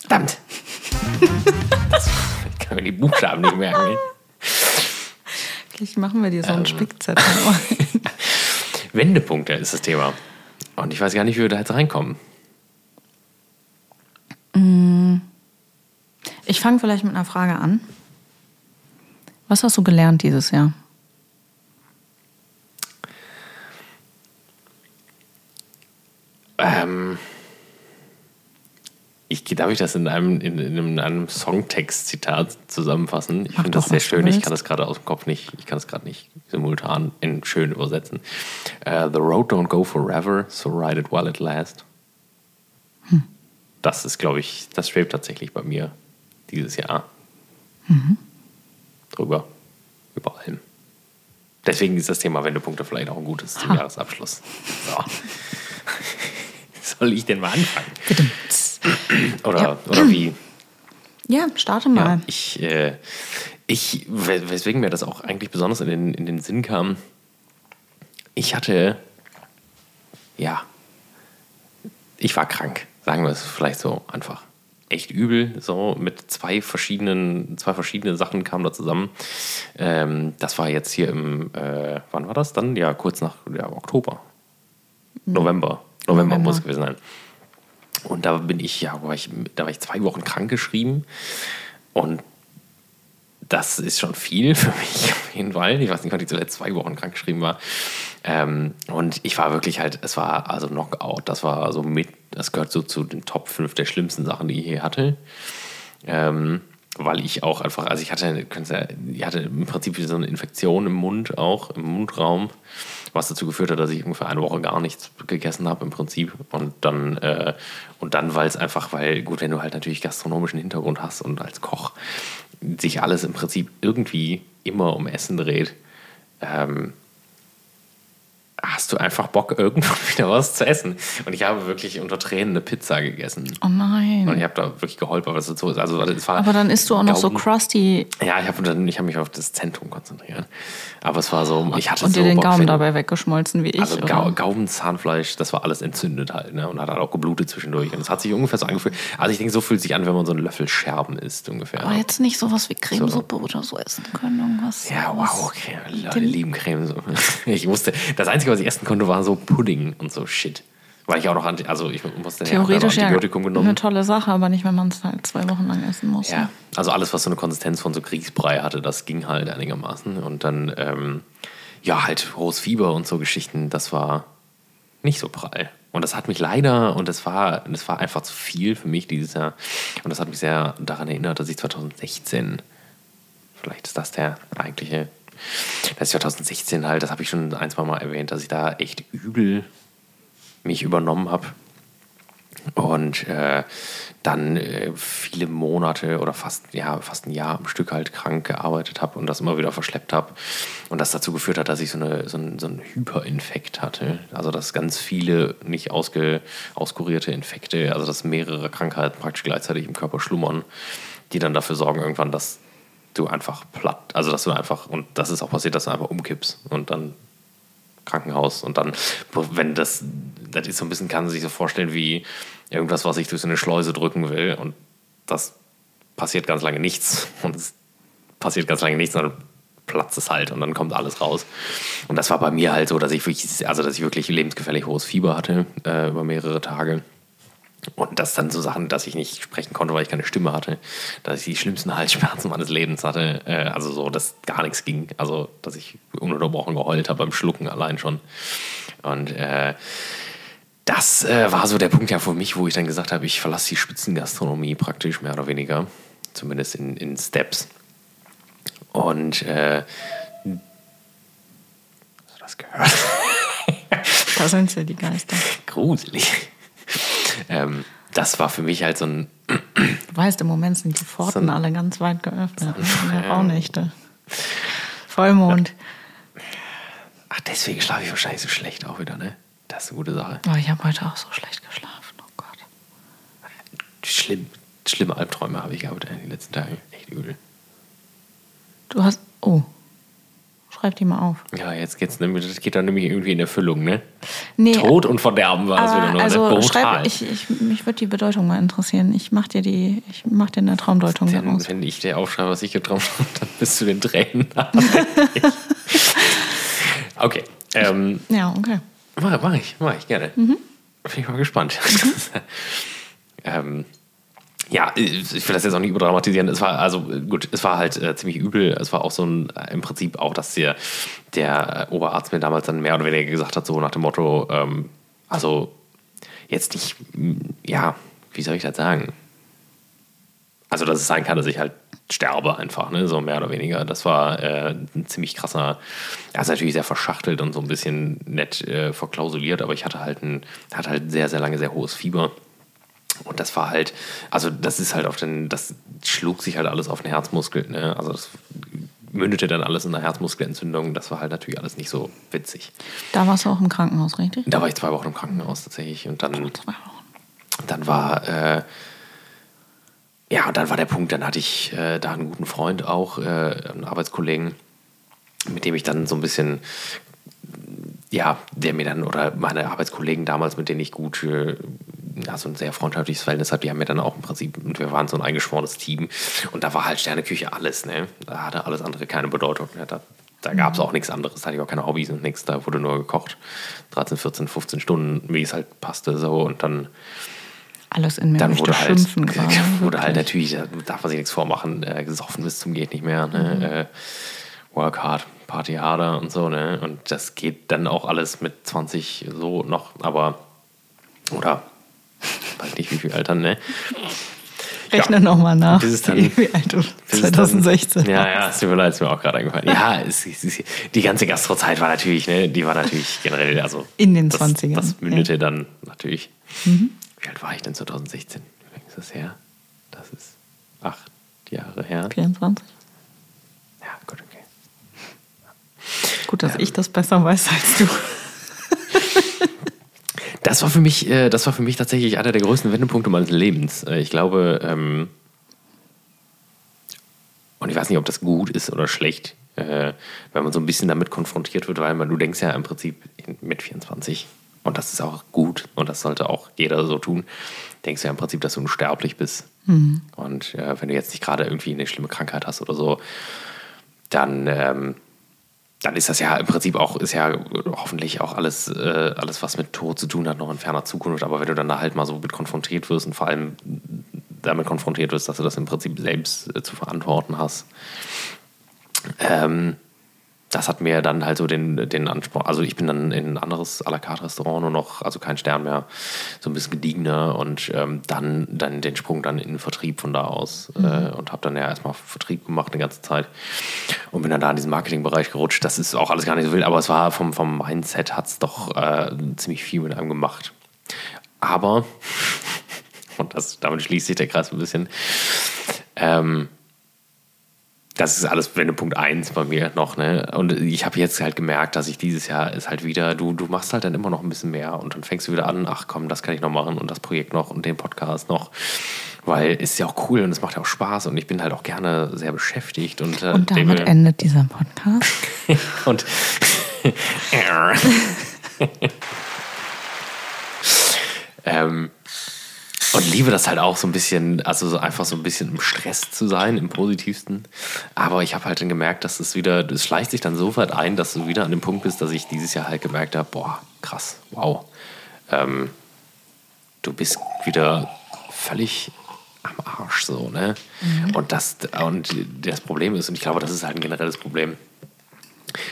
Verdammt! ich kann mir die Buchstaben nicht merken. ne? Vielleicht machen wir dir so einen Ähm. Spickzettel. Wendepunkte ist das Thema. Und ich weiß gar nicht, wie wir da jetzt reinkommen. Ich fange vielleicht mit einer Frage an. Was hast du gelernt dieses Jahr? Ähm, ich darf ich das in einem, in, in einem Songtext-Zitat zusammenfassen? Ich finde das sehr schön. Ich kann das gerade aus dem Kopf nicht, ich kann es gerade nicht simultan in schön übersetzen. Äh, The road don't go forever, so ride it while it lasts. Hm. Das ist, glaube ich, das schwebt tatsächlich bei mir dieses Jahr. Mhm. Drüber. Über allem. Deswegen ist das Thema Wendepunkte vielleicht auch ein gutes zum Ha. Jahresabschluss. So. Soll ich denn mal anfangen? Oder, Ja. oder wie? Ja, starte mal. Ja, ich, äh, ich, wes- weswegen mir das auch eigentlich besonders in den, in den Sinn kam, ich hatte, ja, ich war krank, sagen wir es vielleicht so einfach. Echt übel, so mit zwei verschiedenen, zwei verschiedene Sachen kamen da zusammen. Ähm, das war jetzt hier im, äh, wann war das dann? Ja, kurz nach ja, Oktober. November. November November. muss es gewesen sein. Und da bin ich, ja, war ich, da war ich zwei Wochen krank geschrieben. Und das ist schon viel für mich auf jeden Fall. Ich weiß nicht, wann ich zuletzt zwei Wochen krank geschrieben war. Ähm, und ich war wirklich halt, es war also Knockout. Das war so mit, das gehört so zu den Top 5 der schlimmsten Sachen, die ich je hatte. Ähm, weil ich auch einfach, also ich hatte, ja- ich hatte im Prinzip so eine Infektion im Mund auch, im Mundraum, was dazu geführt hat, dass ich ungefähr eine Woche gar nichts gegessen habe im Prinzip. Und dann, äh, und dann, weil es einfach, weil, gut, wenn du halt natürlich gastronomischen Hintergrund hast und als Koch sich alles im Prinzip irgendwie immer um Essen dreht, ähm, hast du einfach Bock, irgendwann wieder was zu essen. Und ich habe wirklich unter Tränen eine Pizza gegessen. Oh nein. Und ich habe da wirklich geholfen, was das so ist. Also, es war Aber dann isst du auch noch so Gaumen- crusty Ja, ich habe ich habe mich auf das Zentrum konzentriert. Aber es war so, ich hatte und so dir den Bock, Gaumen wenn- dabei weggeschmolzen wie ich. Also? Gau Gaumen, Zahnfleisch, das war alles entzündet halt, ne? Und hat halt auch geblutet zwischendurch. Und es hat sich ungefähr so angefühlt. Also ich denke, so fühlt sich an, wenn man so einen Löffel Scherben isst, ungefähr. Aber jetzt nicht sowas wie Cremesuppe oder so essen können. Irgendwas. Ja, wow, okay. Leute lieben Creme. So. Ich musste, das Einzige, was ich essen konnte, war so Pudding und so Shit. Weil ich auch noch, anti, also ich musste ja, Theoretisch ja Antibiotikum genommen. eine tolle Sache, aber nicht, wenn man es halt zwei Wochen lang essen muss. Ja, also alles, was so eine Konsistenz von so Kriegsbrei hatte, das ging halt einigermaßen. Und dann, ähm, ja, halt hohes Fieber und so Geschichten, das war nicht so prall. Und das hat mich leider, und das war, das war einfach zu viel für mich dieses Jahr. Und das hat mich sehr daran erinnert, dass ich 2016, vielleicht ist das der eigentliche, dass ich 2016 halt, das habe ich schon ein, zwei Mal erwähnt, dass ich da echt übel mich übernommen habe und äh, dann äh, viele Monate oder fast, ja, fast ein Jahr am Stück halt krank gearbeitet habe und das immer wieder verschleppt habe. Und das dazu geführt hat, dass ich so, eine, so, einen, so einen Hyperinfekt hatte. Also, dass ganz viele nicht ausge, auskurierte Infekte, also dass mehrere Krankheiten praktisch gleichzeitig im Körper schlummern, die dann dafür sorgen irgendwann, dass du einfach platt, also dass du einfach, und das ist auch passiert, dass du einfach umkippst und dann Krankenhaus und dann, wenn das, das ist so ein bisschen, kann man sich so vorstellen wie irgendwas, was ich durch so eine Schleuse drücken will und das passiert ganz lange nichts und es passiert ganz lange nichts, dann platzt es halt und dann kommt alles raus. Und das war bei mir halt so, dass ich wirklich, also dass ich wirklich lebensgefährlich hohes Fieber hatte äh, über mehrere Tage. Und das dann so Sachen, dass ich nicht sprechen konnte, weil ich keine Stimme hatte, dass ich die schlimmsten Halsschmerzen meines Lebens hatte, äh, also so, dass gar nichts ging, also dass ich ununterbrochen geheult habe beim Schlucken allein schon. Und äh, das äh, war so der Punkt ja für mich, wo ich dann gesagt habe, ich verlasse die Spitzengastronomie praktisch mehr oder weniger, zumindest in, in Steps. Und äh, hast du das gehört? Da sind sie, die Geister. Gruselig. Ähm, das war für mich halt so ein Du weißt, im Moment sind die Pforten So alle ganz weit geöffnet. ne? In der Ja. Rauhnächte. Vollmond. Ach, deswegen schlafe ich wahrscheinlich so schlecht auch wieder, ne? Das ist eine gute Sache. Oh, ich habe heute auch so schlecht geschlafen. Oh Gott. Schlimm, schlimme Albträume habe ich gehabt in den letzten Tagen. Echt übel. Du hast. Oh. Schreib die mal auf. Ja, jetzt geht's nämlich, das geht dann nämlich irgendwie in Erfüllung, ne? Nee, Tod und Verderben war das wieder aber, nur, also ne? Brutal. schreib, ich, ich, mich würde die Bedeutung mal interessieren. Ich mach dir die, ich mach dir eine Traumdeutung wenn, daraus. wenn ich dir aufschreibe, was ich geträumt habe, dann bist du den Tränen. okay. Ähm, Ja, okay. Mach, mach ich, mach ich gerne. Mhm. Bin ich mal gespannt. ähm, ja, ich will das jetzt auch nicht überdramatisieren. Es war also äh, gut, es war halt äh, ziemlich übel. Es war auch so ein äh, im Prinzip auch, dass der, der Oberarzt mir damals dann mehr oder weniger gesagt hat, so nach dem Motto, ähm, also jetzt nicht, m, ja, wie soll ich das sagen? Also, dass es sein kann, dass ich halt sterbe einfach, ne? so mehr oder weniger. Das war äh, ein ziemlich krasser, er ist natürlich sehr verschachtelt und so ein bisschen nett äh, verklausuliert, aber ich hatte halt, ein, hatte halt sehr, sehr lange sehr hohes Fieber. Und das war halt, also das ist halt auf den, das schlug sich halt alles auf den Herzmuskel, ne? Also das mündete dann alles in einer Herzmuskelentzündung. Das war halt natürlich alles nicht so witzig. Da warst du auch im Krankenhaus, richtig? Da war ich zwei Wochen im Krankenhaus tatsächlich. Und dann, Zwei Wochen. dann war, äh, ja, und dann war der Punkt, dann hatte ich äh, da einen guten Freund auch, äh, einen Arbeitskollegen, mit dem ich dann so ein bisschen, ja, der mir dann, oder meine Arbeitskollegen damals, mit denen ich gut, äh, ja, so ein sehr freundschaftliches Verhältnis habe, die haben mir dann auch im Prinzip, und wir waren so ein eingeschworenes Team, und da war halt Sterneküche alles, ne? Da hatte alles andere keine Bedeutung. Ne? Da, da gab es auch nichts anderes, da hatte ich auch keine Hobbys und nichts, da wurde nur gekocht. 13, 14, 15 Stunden, wie es halt passte, so, und dann Alles in mir dann wurde halt, schimpfen gerade. wurde halt natürlich, da darf man sich nichts vormachen, äh, gesoffen bis zum geht nicht mehr. Ne? Äh, work hard, party harder und so. Ne? Und das geht dann auch alles mit 20 so noch, aber, oder, weiß nicht wie viel Altern, ne? Rechne Ja. nochmal nach, Bis es dann- wie alt du Bis es 2016 Dann, ja, ja, es tut mir leid, ist mir auch gerade eingefallen. Ja, es, es, es, die ganze Gastrozeit war natürlich, ne, die war natürlich generell, also. In den das, 20ern, Das mündete dann natürlich. Wie alt war ich denn 2016? Wie lange ist das her? Das ist acht Jahre her. 24. Ja, gut, okay. Gut, dass ich das besser weiß als du. Das war für mich, äh, das war für mich tatsächlich einer der größten Wendepunkte meines Lebens. Äh, ich glaube, ähm, und ich weiß nicht, ob das gut ist oder schlecht, äh, wenn man so ein bisschen damit konfrontiert wird, weil man, du denkst ja im Prinzip in- mit 24, und das ist auch gut und das sollte auch jeder so tun, denkst du ja im Prinzip, dass du unsterblich bist. Und äh, wenn du jetzt nicht gerade irgendwie eine schlimme Krankheit hast oder so, dann, ähm, dann ist das ja im Prinzip auch, ist ja hoffentlich auch alles, äh, alles, was mit Tod zu tun hat, noch in ferner Zukunft. Aber wenn du dann da halt mal so mit konfrontiert wirst und vor allem damit konfrontiert wirst, dass du das im Prinzip selbst äh, zu verantworten hast, ähm, das hat mir dann halt so den, den Anspruch, also ich bin dann in ein anderes à la carte Restaurant nur noch, also kein Stern mehr, so ein bisschen gediegener und ähm, dann, dann den Sprung dann in den Vertrieb von da aus äh, und habe dann ja erstmal Vertrieb gemacht eine ganze Zeit und bin dann da in diesen Marketingbereich gerutscht. Das ist auch alles gar nicht so wild, aber es war vom, vom Mindset hat es doch äh, ziemlich viel mit einem gemacht. Aber, und das, damit schließt sich der Kreis ein bisschen, ähm, das ist alles Wendepunkt 1 bei mir noch, ne? Und ich habe jetzt halt gemerkt, dass ich dieses Jahr ist halt wieder, du, du machst halt dann immer noch ein bisschen mehr und dann fängst du wieder an, ach komm, das kann ich noch machen und das Projekt noch und den Podcast noch. Weil es ist ja auch cool und es macht ja auch Spaß und ich bin halt auch gerne sehr beschäftigt und, äh, Und damit dem- endet dieser Podcast. und ähm, und liebe das halt auch so ein bisschen, also so einfach so ein bisschen im Stress zu sein, im positivsten. Aber ich habe halt dann gemerkt, dass es wieder, das schleicht sich dann so weit ein, dass du wieder an dem Punkt bist, dass ich dieses Jahr halt gemerkt habe, boah, krass, wow. Ähm, du bist wieder völlig am Arsch so, ne? Und das, und das Problem ist, und ich glaube, das ist halt ein generelles Problem,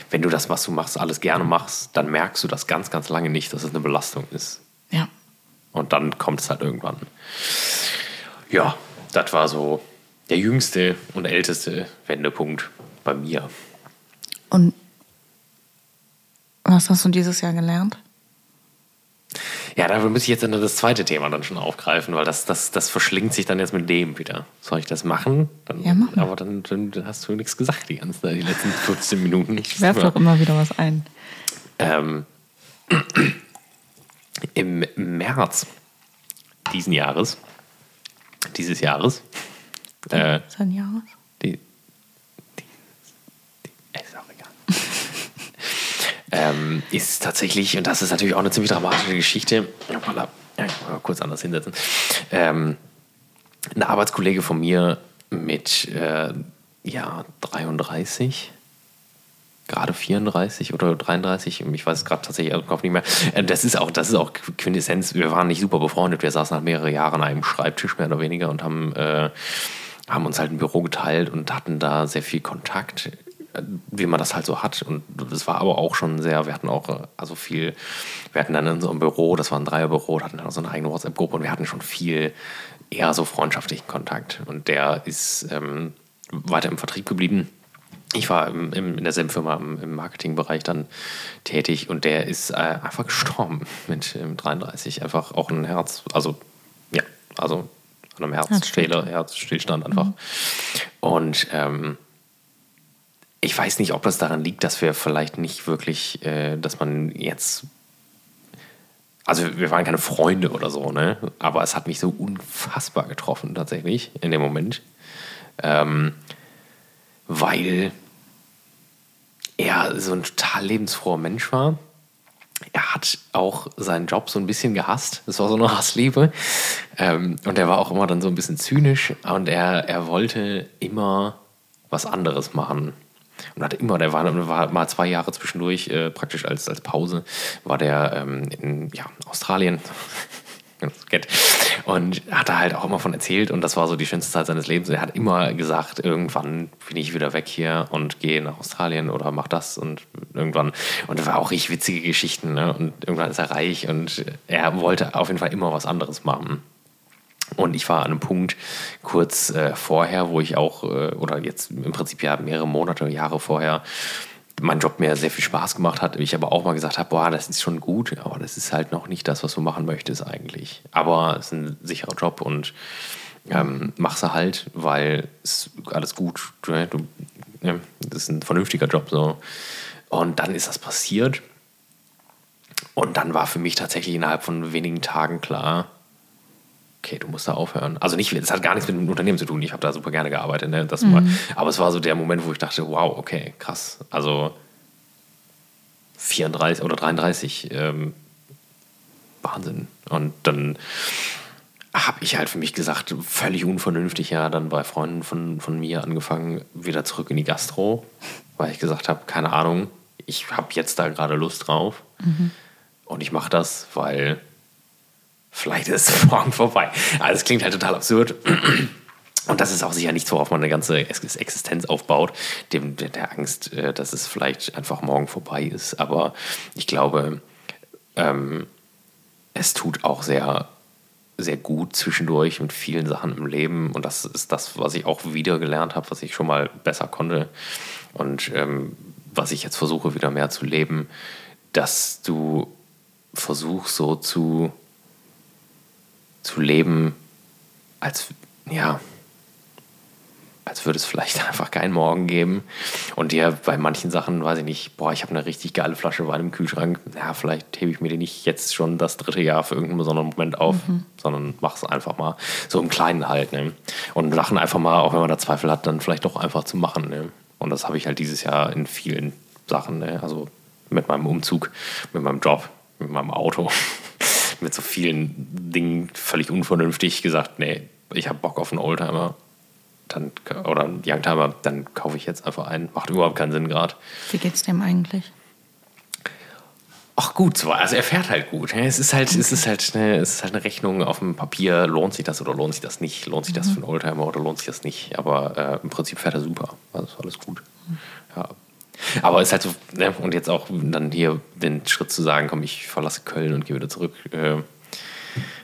wenn du das, was du machst, alles gerne machst, dann merkst du das ganz, ganz lange nicht, dass es eine Belastung ist. Ja. Und dann kommt es halt irgendwann. Ja, das war so der jüngste und älteste Wendepunkt bei mir. Und was hast du dieses Jahr gelernt? Ja, dafür muss ich jetzt dann das zweite Thema dann schon aufgreifen, weil das, das, das verschlingt sich dann jetzt mit dem wieder. Soll ich das machen? Dann, Ja, mach mal. Aber dann, dann hast du nichts gesagt die ganze Zeit, die letzten 15 Minuten. Ich werfe doch immer wieder was ein. Ähm, Im März diesen Jahres, dieses Jahres, äh, Sein Jahres? die, die, die ist auch egal. ähm, ist tatsächlich, und das ist natürlich auch eine ziemlich dramatische Geschichte, Hoppala. ja, ich muss mal kurz anders hinsetzen, ähm, ein Arbeitskollege von mir mit äh, ja, 33, gerade 34 oder 33, ich weiß es gerade tatsächlich aus dem Kopf nicht mehr. Äh, Das ist auch, das ist auch Quintessenz. Wir waren nicht super befreundet. Wir saßen halt mehrere Jahre an einem Schreibtisch mehr oder weniger und haben, äh, haben uns halt ein Büro geteilt und hatten da sehr viel Kontakt. wie man das halt so hat. Und das war aber auch schon sehr, wir hatten auch äh, also viel, wir hatten dann in einem Büro, das war ein Dreierbüro, hatten dann so eine eigene WhatsApp-Gruppe und wir hatten schon viel eher so freundschaftlichen Kontakt. Und der ist ähm, weiter im Vertrieb geblieben. Ich war im, im, in derselben Firma im, im, Marketingbereich dann tätig und der ist äh, einfach gestorben mit ähm, 33. Einfach auch ein Herz, also ja, also an einem Herzfehler, Herzstillstand einfach. Mhm. Und ähm, ich weiß nicht, ob das daran liegt, dass wir vielleicht nicht wirklich, äh, dass man jetzt. Also wir waren keine Freunde oder so, ne? Aber es hat mich so unfassbar getroffen tatsächlich in dem Moment. Ähm, weil er so ein total lebensfroher Mensch war. Er hat auch seinen Job so ein bisschen gehasst. Das war so eine Hassliebe. Ähm, und er war auch immer dann so ein bisschen zynisch. Und er, er wollte immer was anderes machen. Und hatte immer, der war, war mal zwei Jahre zwischendurch, äh, praktisch als, als Pause, war der ähm, in ja, Australien. und hat da halt auch immer von erzählt und das war so die schönste Zeit seines Lebens. Er hat immer gesagt, irgendwann bin ich wieder weg hier und gehe nach Australien oder mach das und irgendwann. Und das war auch richtig witzige Geschichten. Ne? Und irgendwann ist er reich und er wollte auf jeden Fall immer was anderes machen. Und ich war an einem Punkt kurz äh, vorher, wo ich auch, äh, oder jetzt im Prinzip ja mehrere Monate, Jahre vorher, mein Job mir sehr viel Spaß gemacht hat. Ich aber auch mal gesagt habe, boah, das ist schon gut, aber das ist halt noch nicht das, was du machen möchtest eigentlich. Aber es ist ein sicherer Job und ähm, mach's halt, weil es alles gut. Du, ne, du, ja, das ist ein vernünftiger Job so. Und dann ist das passiert. Und dann war für mich tatsächlich innerhalb von wenigen Tagen klar, okay, du musst da aufhören. Also nicht, das hat gar nichts mit dem Unternehmen zu tun. Ich habe da super gerne gearbeitet. Ne? Das mhm. mal, aber es war so der Moment, wo ich dachte, wow, okay, krass. Also 34 oder 33, ähm, Wahnsinn. Und dann habe ich halt für mich gesagt, völlig unvernünftig, ja, dann bei Freunden von, von mir angefangen, wieder zurück in die Gastro, weil ich gesagt habe, keine Ahnung, ich habe jetzt da gerade Lust drauf. Mhm. Und ich mache das, weil vielleicht ist es morgen vorbei. Also es klingt halt total absurd. Und das ist auch sicher nichts, worauf man eine ganze Existenz aufbaut, dem, der Angst, äh, dass es vielleicht einfach morgen vorbei ist. Aber ich glaube, ähm, es tut auch sehr, sehr gut zwischendurch mit vielen Sachen im Leben. Und das ist das, was ich auch wieder gelernt habe, was ich schon mal besser konnte. Und ähm, was ich jetzt versuche, wieder mehr zu leben, dass du versuchst, so zu zu leben, als, ja, als würde es vielleicht einfach keinen Morgen geben. Und dir bei manchen Sachen, weiß ich nicht, boah, ich habe eine richtig geile Flasche Wein im Kühlschrank. Ja, vielleicht hebe ich mir die nicht jetzt schon das dritte Jahr für irgendeinen besonderen Moment auf, mhm. sondern mach es einfach mal. So im Kleinen halt. Ne? Und Sachen einfach mal, auch wenn man da Zweifel hat, dann vielleicht doch einfach zu machen. Ne? Und das habe ich halt dieses Jahr in vielen Sachen. Ne? Also mit meinem Umzug, mit meinem Job, mit meinem Auto mit so vielen Dingen völlig unvernünftig gesagt, nee, ich habe Bock auf einen Oldtimer dann, oder einen Youngtimer, dann kaufe ich jetzt einfach einen. Macht überhaupt keinen Sinn gerade. Wie geht's dem eigentlich? Ach gut, so. also er fährt halt gut. Es ist halt, okay. es ist halt, eine, es ist halt eine Rechnung auf dem Papier. Lohnt sich das oder lohnt sich das nicht? Lohnt sich das mhm. für einen Oldtimer oder lohnt sich das nicht? Aber äh, im Prinzip fährt er super. Also ist alles gut. Mhm. Ja. Aber es ist halt so, ne? und jetzt auch dann hier den Schritt zu sagen, komm, ich verlasse Köln und gehe wieder zurück äh,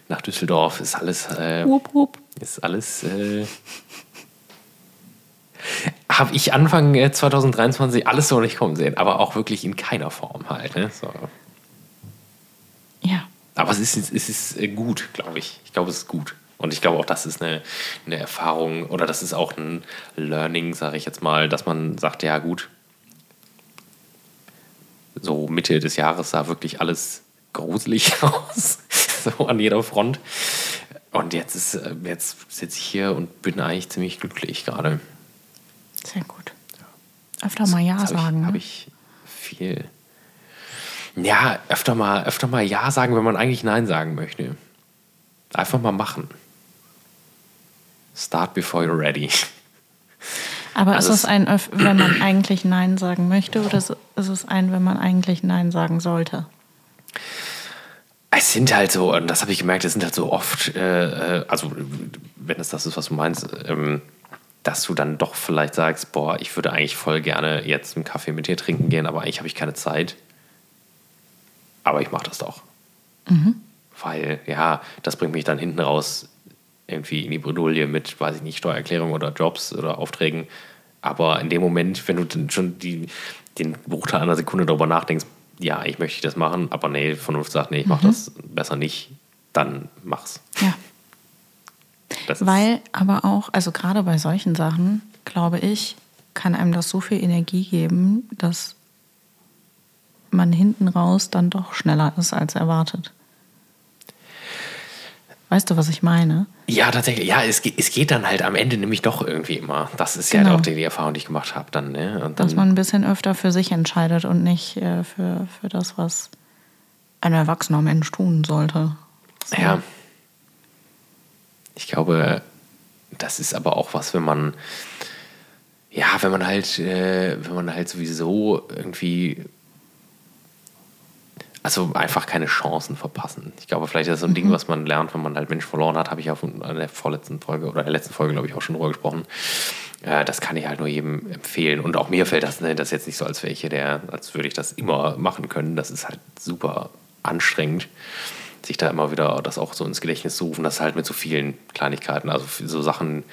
nach Düsseldorf, ist alles, äh, wupp, wupp. ist alles, äh, habe ich Anfang 2023 alles so nicht kommen sehen, aber auch wirklich in keiner Form halt. Ne? So. Ja. Aber es ist, es ist äh, gut, glaube ich. Ich glaube, es ist gut. Und ich glaube auch, das ist eine, eine Erfahrung oder das ist auch ein Learning, sage ich jetzt mal, dass man sagt, ja gut, so Mitte des Jahres sah wirklich alles gruselig aus, so an jeder Front. Und jetzt, ist, äh, jetzt sitze ich hier und bin eigentlich ziemlich glücklich gerade. Sehr gut. Öfter mal Ja das sagen. Habe ich, hab ich viel. Ja, öfter mal, öfter mal Ja sagen, wenn man eigentlich Nein sagen möchte. Einfach mal machen. Start before you're ready. Aber also ist es ein, wenn man eigentlich Nein sagen möchte oder ist es ein, wenn man eigentlich Nein sagen sollte? Es sind halt so, und das habe ich gemerkt, es sind halt so oft, äh, äh, also wenn es das ist, was du meinst, ähm, dass du dann doch vielleicht sagst, boah, ich würde eigentlich voll gerne jetzt einen Kaffee mit dir trinken gehen, aber eigentlich habe ich keine Zeit. Aber ich mache das doch. Mhm. Weil, ja, das bringt mich dann hinten raus irgendwie in die Bredouille mit, weiß ich nicht, Steuererklärung oder Jobs oder Aufträgen. Aber in dem Moment, wenn du schon die, den Bruchteil einer Sekunde darüber nachdenkst, ja, eigentlich möchte ich das machen, aber nee, Vernunft sagt, nee, ich mache mhm. das besser nicht, dann mach's. Ja. Das Weil aber auch, also gerade bei solchen Sachen, glaube ich, kann einem das so viel Energie geben, dass man hinten raus dann doch schneller ist als erwartet. Weißt du, was ich meine? Ja, tatsächlich. Ja, es, es geht dann halt am Ende nämlich doch irgendwie immer. Das ist genau. ja auch die, die, Erfahrung, die ich gemacht habe dann. Ne? dann Dass man ein bisschen öfter für sich entscheidet und nicht äh, für, für das, was ein erwachsener Mensch tun sollte. So. Ja. Ich glaube, das ist aber auch was, wenn man, ja, wenn man halt, äh, wenn man halt sowieso irgendwie also einfach keine Chancen verpassen. Ich glaube, vielleicht ist das so ein mhm. Ding, was man lernt, wenn man halt Mensch verloren hat, habe ich auf der vorletzten Folge oder der letzten Folge, glaube ich, auch schon drüber gesprochen. Äh, das kann ich halt nur jedem empfehlen. Und auch mir fällt das, ne, das jetzt nicht so als welche, der, als würde ich das immer machen können. Das ist halt super anstrengend, sich da immer wieder das auch so ins Gedächtnis zu rufen. Das halt mit so vielen Kleinigkeiten, also so Sachen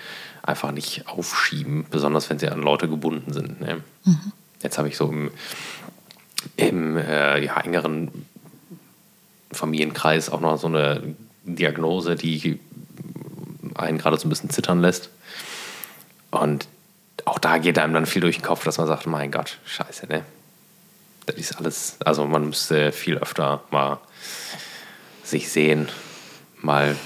einfach nicht aufschieben, besonders wenn sie an Leute gebunden sind. Ne? Mhm. Jetzt habe ich so im im äh, ja, engeren Familienkreis auch noch so eine Diagnose, die einen gerade so ein bisschen zittern lässt. Und auch da geht einem dann viel durch den Kopf, dass man sagt, mein Gott, scheiße, ne? Das ist alles, also man müsste viel öfter mal sich sehen, mal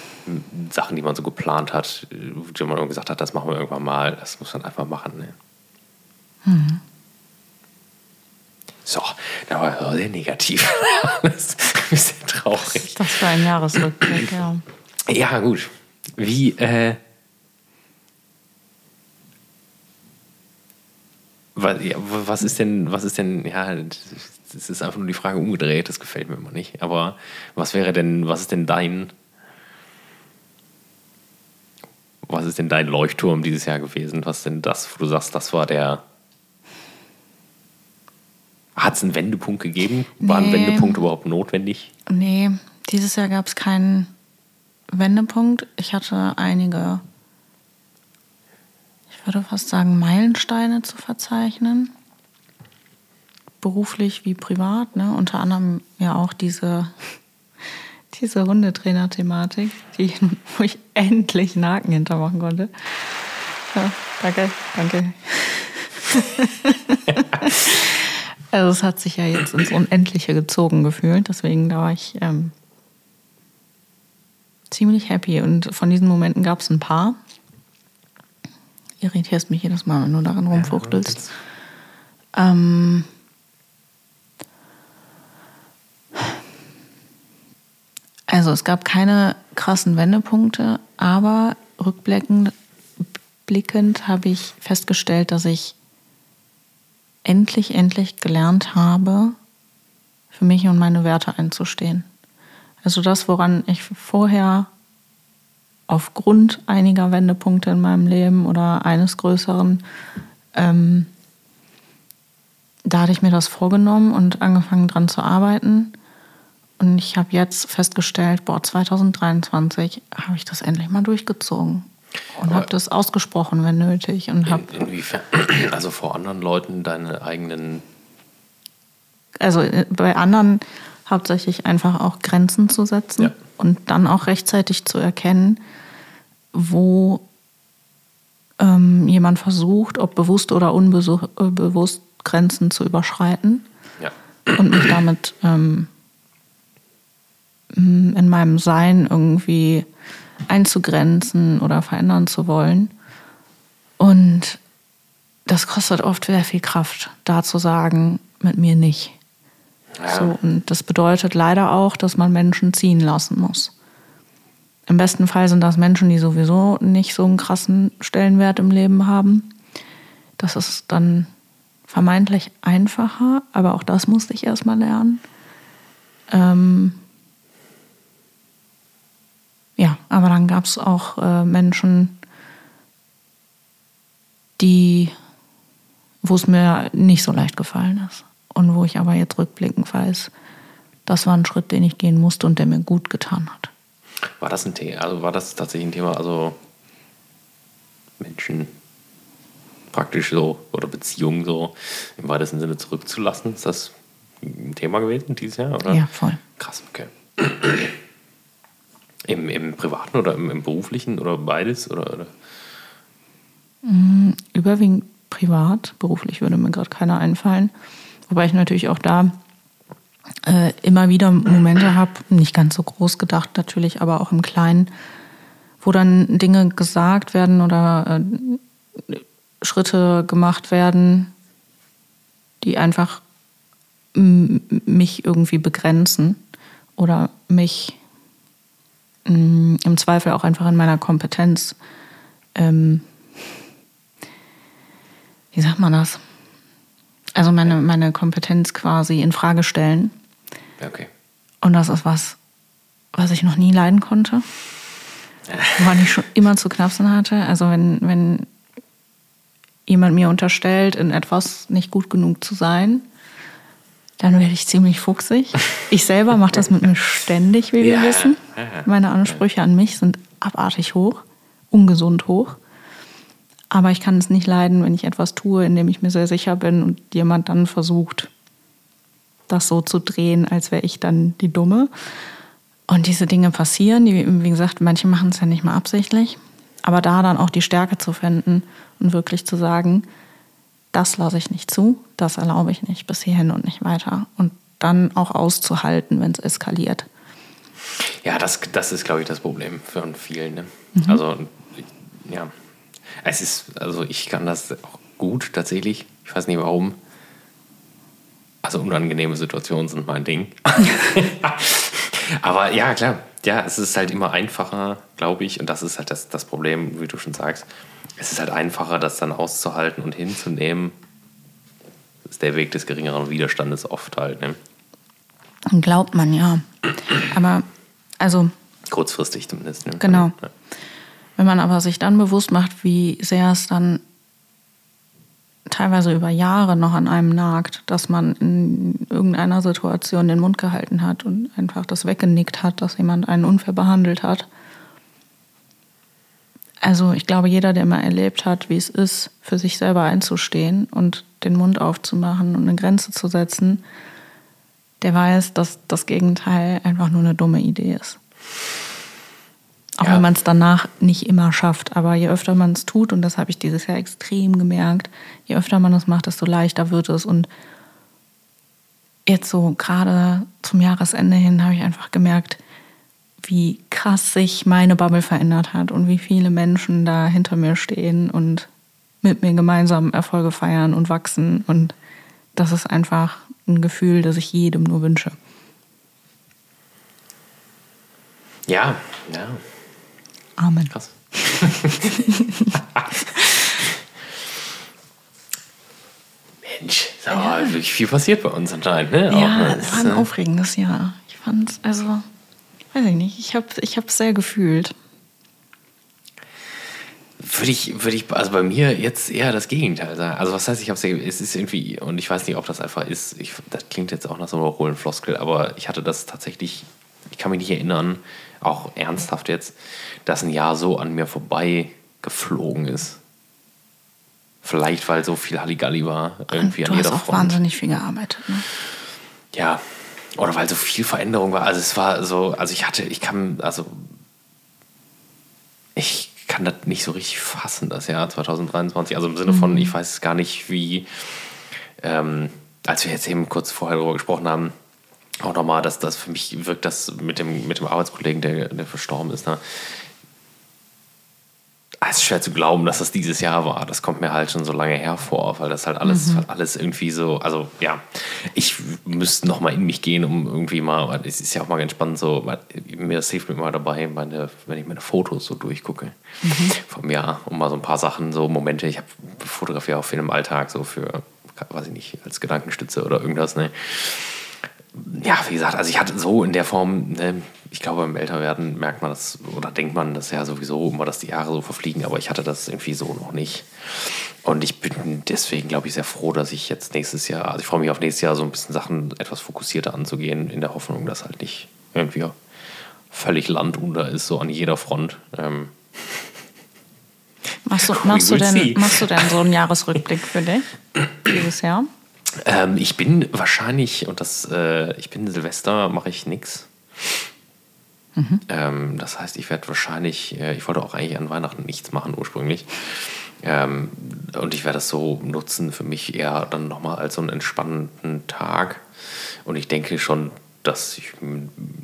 Sachen, die man so geplant hat, wo man gesagt hat, das machen wir irgendwann mal, das muss man einfach machen. Ne? Mhm. So, da war sehr negativ. das ist ein bisschen traurig. Das war ein Jahresrückblick, ja. Ja, gut. Wie, äh, was, ja, was ist denn, was ist denn, ja, das ist einfach nur die Frage umgedreht, das gefällt mir immer nicht. Aber was wäre denn, was ist denn dein, was ist denn dein Leuchtturm dieses Jahr gewesen? Was ist denn das, wo du sagst, das war der, hat es einen Wendepunkt gegeben? War nee. ein Wendepunkt überhaupt notwendig? Nee, dieses Jahr gab es keinen Wendepunkt. Ich hatte einige, ich würde fast sagen, Meilensteine zu verzeichnen. Beruflich wie privat. Ne? Unter anderem ja auch diese, diese Hundetrainer-Thematik, die, wo ich endlich einen Haken hintermachen konnte. Ja, danke, danke. Also es hat sich ja jetzt ins Unendliche gezogen gefühlt, deswegen da war ich ähm, ziemlich happy. Und von diesen Momenten gab es ein paar. Irritierst mich jedes Mal, wenn du daran rumfuchtelst. Ähm, also es gab keine krassen Wendepunkte, aber rückblickend blickend habe ich festgestellt, dass ich endlich, endlich gelernt habe, für mich und meine Werte einzustehen. Also das, woran ich vorher aufgrund einiger Wendepunkte in meinem Leben oder eines größeren, ähm, da hatte ich mir das vorgenommen und angefangen dran zu arbeiten. Und ich habe jetzt festgestellt, boah, 2023 habe ich das endlich mal durchgezogen. Und habe das ausgesprochen, wenn nötig. Und hab, in, inwiefern? Also vor anderen Leuten deine eigenen. Also äh, bei anderen hauptsächlich einfach auch Grenzen zu setzen ja. und dann auch rechtzeitig zu erkennen, wo ähm, jemand versucht, ob bewusst oder unbewusst äh, Grenzen zu überschreiten. Ja. Und mich damit ähm, in meinem Sein irgendwie einzugrenzen oder verändern zu wollen. Und das kostet oft sehr viel Kraft, da zu sagen, mit mir nicht. Ja. So, und das bedeutet leider auch, dass man Menschen ziehen lassen muss. Im besten Fall sind das Menschen, die sowieso nicht so einen krassen Stellenwert im Leben haben. Das ist dann vermeintlich einfacher, aber auch das musste ich erstmal lernen. Ähm, ja, aber dann gab es auch äh, Menschen, die, wo es mir nicht so leicht gefallen ist. Und wo ich aber jetzt rückblickend weiß, das war ein Schritt, den ich gehen musste und der mir gut getan hat. War das ein Thema, also war das tatsächlich ein Thema, also Menschen praktisch so oder Beziehungen so im weitesten Sinne zurückzulassen? Ist das ein Thema gewesen dieses Jahr? Oder? Ja, voll. Krass, okay. Im, Im privaten oder im, im beruflichen oder beides? Oder, oder? Mm, überwiegend privat. Beruflich würde mir gerade keiner einfallen. Wobei ich natürlich auch da äh, immer wieder Momente habe, nicht ganz so groß gedacht natürlich, aber auch im Kleinen, wo dann Dinge gesagt werden oder äh, Schritte gemacht werden, die einfach mich irgendwie begrenzen oder mich mh, im Zweifel auch einfach in meiner Kompetenz, ähm, wie sagt man das? Also meine, meine Kompetenz quasi in Frage stellen. Okay. Und das ist was, was ich noch nie leiden konnte. Woran ich schon immer zu knapsen hatte. Also wenn, wenn jemand mir unterstellt, in etwas nicht gut genug zu sein, dann werde ich ziemlich fuchsig. Ich selber mache das mit mir ständig, wie wir ja. wissen. Meine Ansprüche an mich sind abartig hoch, ungesund hoch. Aber ich kann es nicht leiden, wenn ich etwas tue, in dem ich mir sehr sicher bin und jemand dann versucht, das so zu drehen, als wäre ich dann die Dumme. Und diese Dinge passieren, die, wie gesagt, manche machen es ja nicht mal absichtlich. Aber da dann auch die Stärke zu finden und wirklich zu sagen, das lasse ich nicht zu, das erlaube ich nicht bis hierhin und nicht weiter. Und dann auch auszuhalten, wenn es eskaliert. Ja, das, das ist, glaube ich, das Problem für vielen. Ne? Mhm. Also, ja. Es ist, also ich kann das auch gut tatsächlich. Ich weiß nicht warum. Also unangenehme Situationen sind mein Ding. Aber ja, klar. Ja, es ist halt immer einfacher, glaube ich. Und das ist halt das, das Problem, wie du schon sagst es ist halt einfacher, das dann auszuhalten und hinzunehmen. Das ist der Weg des geringeren Widerstandes oft halt. Ne? Glaubt man, ja. Aber, also. Kurzfristig zumindest. Ne? Genau. Ja. Wenn man aber sich dann bewusst macht, wie sehr es dann teilweise über Jahre noch an einem nagt, dass man in irgendeiner Situation den Mund gehalten hat und einfach das weggenickt hat, dass jemand einen unfair behandelt hat also ich glaube, jeder, der mal erlebt hat, wie es ist, für sich selber einzustehen und den Mund aufzumachen und eine Grenze zu setzen, der weiß, dass das Gegenteil einfach nur eine dumme Idee ist. Auch ja. wenn man es danach nicht immer schafft. Aber je öfter man es tut, und das habe ich dieses Jahr extrem gemerkt, je öfter man es macht, desto leichter wird es. Und jetzt so gerade zum Jahresende hin habe ich einfach gemerkt, wie krass sich meine Bubble verändert hat und wie viele Menschen da hinter mir stehen und mit mir gemeinsam Erfolge feiern und wachsen. Und das ist einfach ein Gefühl, das ich jedem nur wünsche. Ja, ja. Amen. Krass. Mensch, da ja. war wirklich viel passiert bei uns anscheinend. Ne? Ja, es war ein aufregendes Jahr. Ich fand es, also Weiß ich nicht. Ich habe es ich sehr gefühlt. Würde ich, würde ich, also bei mir jetzt eher das Gegenteil sagen. Also was heißt, ich habe es ist irgendwie, und ich weiß nicht, ob das einfach ist, ich, das klingt jetzt auch nach so einer hohlen Floskel, aber ich hatte das tatsächlich, ich kann mich nicht erinnern, auch ernsthaft jetzt, dass ein Jahr so an mir vorbei geflogen ist. Vielleicht, weil so viel Halligalli war, irgendwie du an jeder hast auch Front. wahnsinnig viel gearbeitet, ne? Ja, oder weil so viel Veränderung war. Also es war so, also ich hatte, ich kann, also ich kann das nicht so richtig fassen, das Jahr 2023. Also im Sinne von, mhm. ich weiß gar nicht, wie, ähm, als wir jetzt eben kurz vorher darüber gesprochen haben, auch nochmal, dass das für mich wirkt, das mit dem, mit dem Arbeitskollegen, der, der verstorben ist, ne? Ah, es ist schwer zu glauben, dass das dieses Jahr war. Das kommt mir halt schon so lange hervor, weil das halt alles, mhm. alles irgendwie so, also ja, ich müsste noch mal in mich gehen, um irgendwie mal, es ist ja auch mal ganz spannend so, mir das hilft mir mal dabei, meine, wenn ich meine Fotos so durchgucke mhm. vom Jahr, um mal so ein paar Sachen, so Momente, ich habe fotografiere auch viel im Alltag, so für, weiß ich nicht, als Gedankenstütze oder irgendwas, ne ja, wie gesagt, also ich hatte so in der Form, ne, ich glaube, beim Älterwerden merkt man das oder denkt man das ja sowieso immer, dass die Jahre so verfliegen, aber ich hatte das irgendwie so noch nicht. Und ich bin deswegen, glaube ich, sehr froh, dass ich jetzt nächstes Jahr, also ich freue mich auf nächstes Jahr so ein bisschen Sachen etwas fokussierter anzugehen, in der Hoffnung, dass halt nicht irgendwie völlig Land unter ist, so an jeder Front. Ähm, machst, du, machst, du denn, machst du denn so einen Jahresrückblick für dich dieses Jahr? Ähm, ich bin wahrscheinlich, und das, äh, ich bin Silvester, mache ich nichts. Mhm. Ähm, das heißt, ich werde wahrscheinlich, äh, ich wollte auch eigentlich an Weihnachten nichts machen ursprünglich. Ähm, und ich werde das so nutzen für mich eher dann nochmal als so einen entspannenden Tag. Und ich denke schon, dass ich,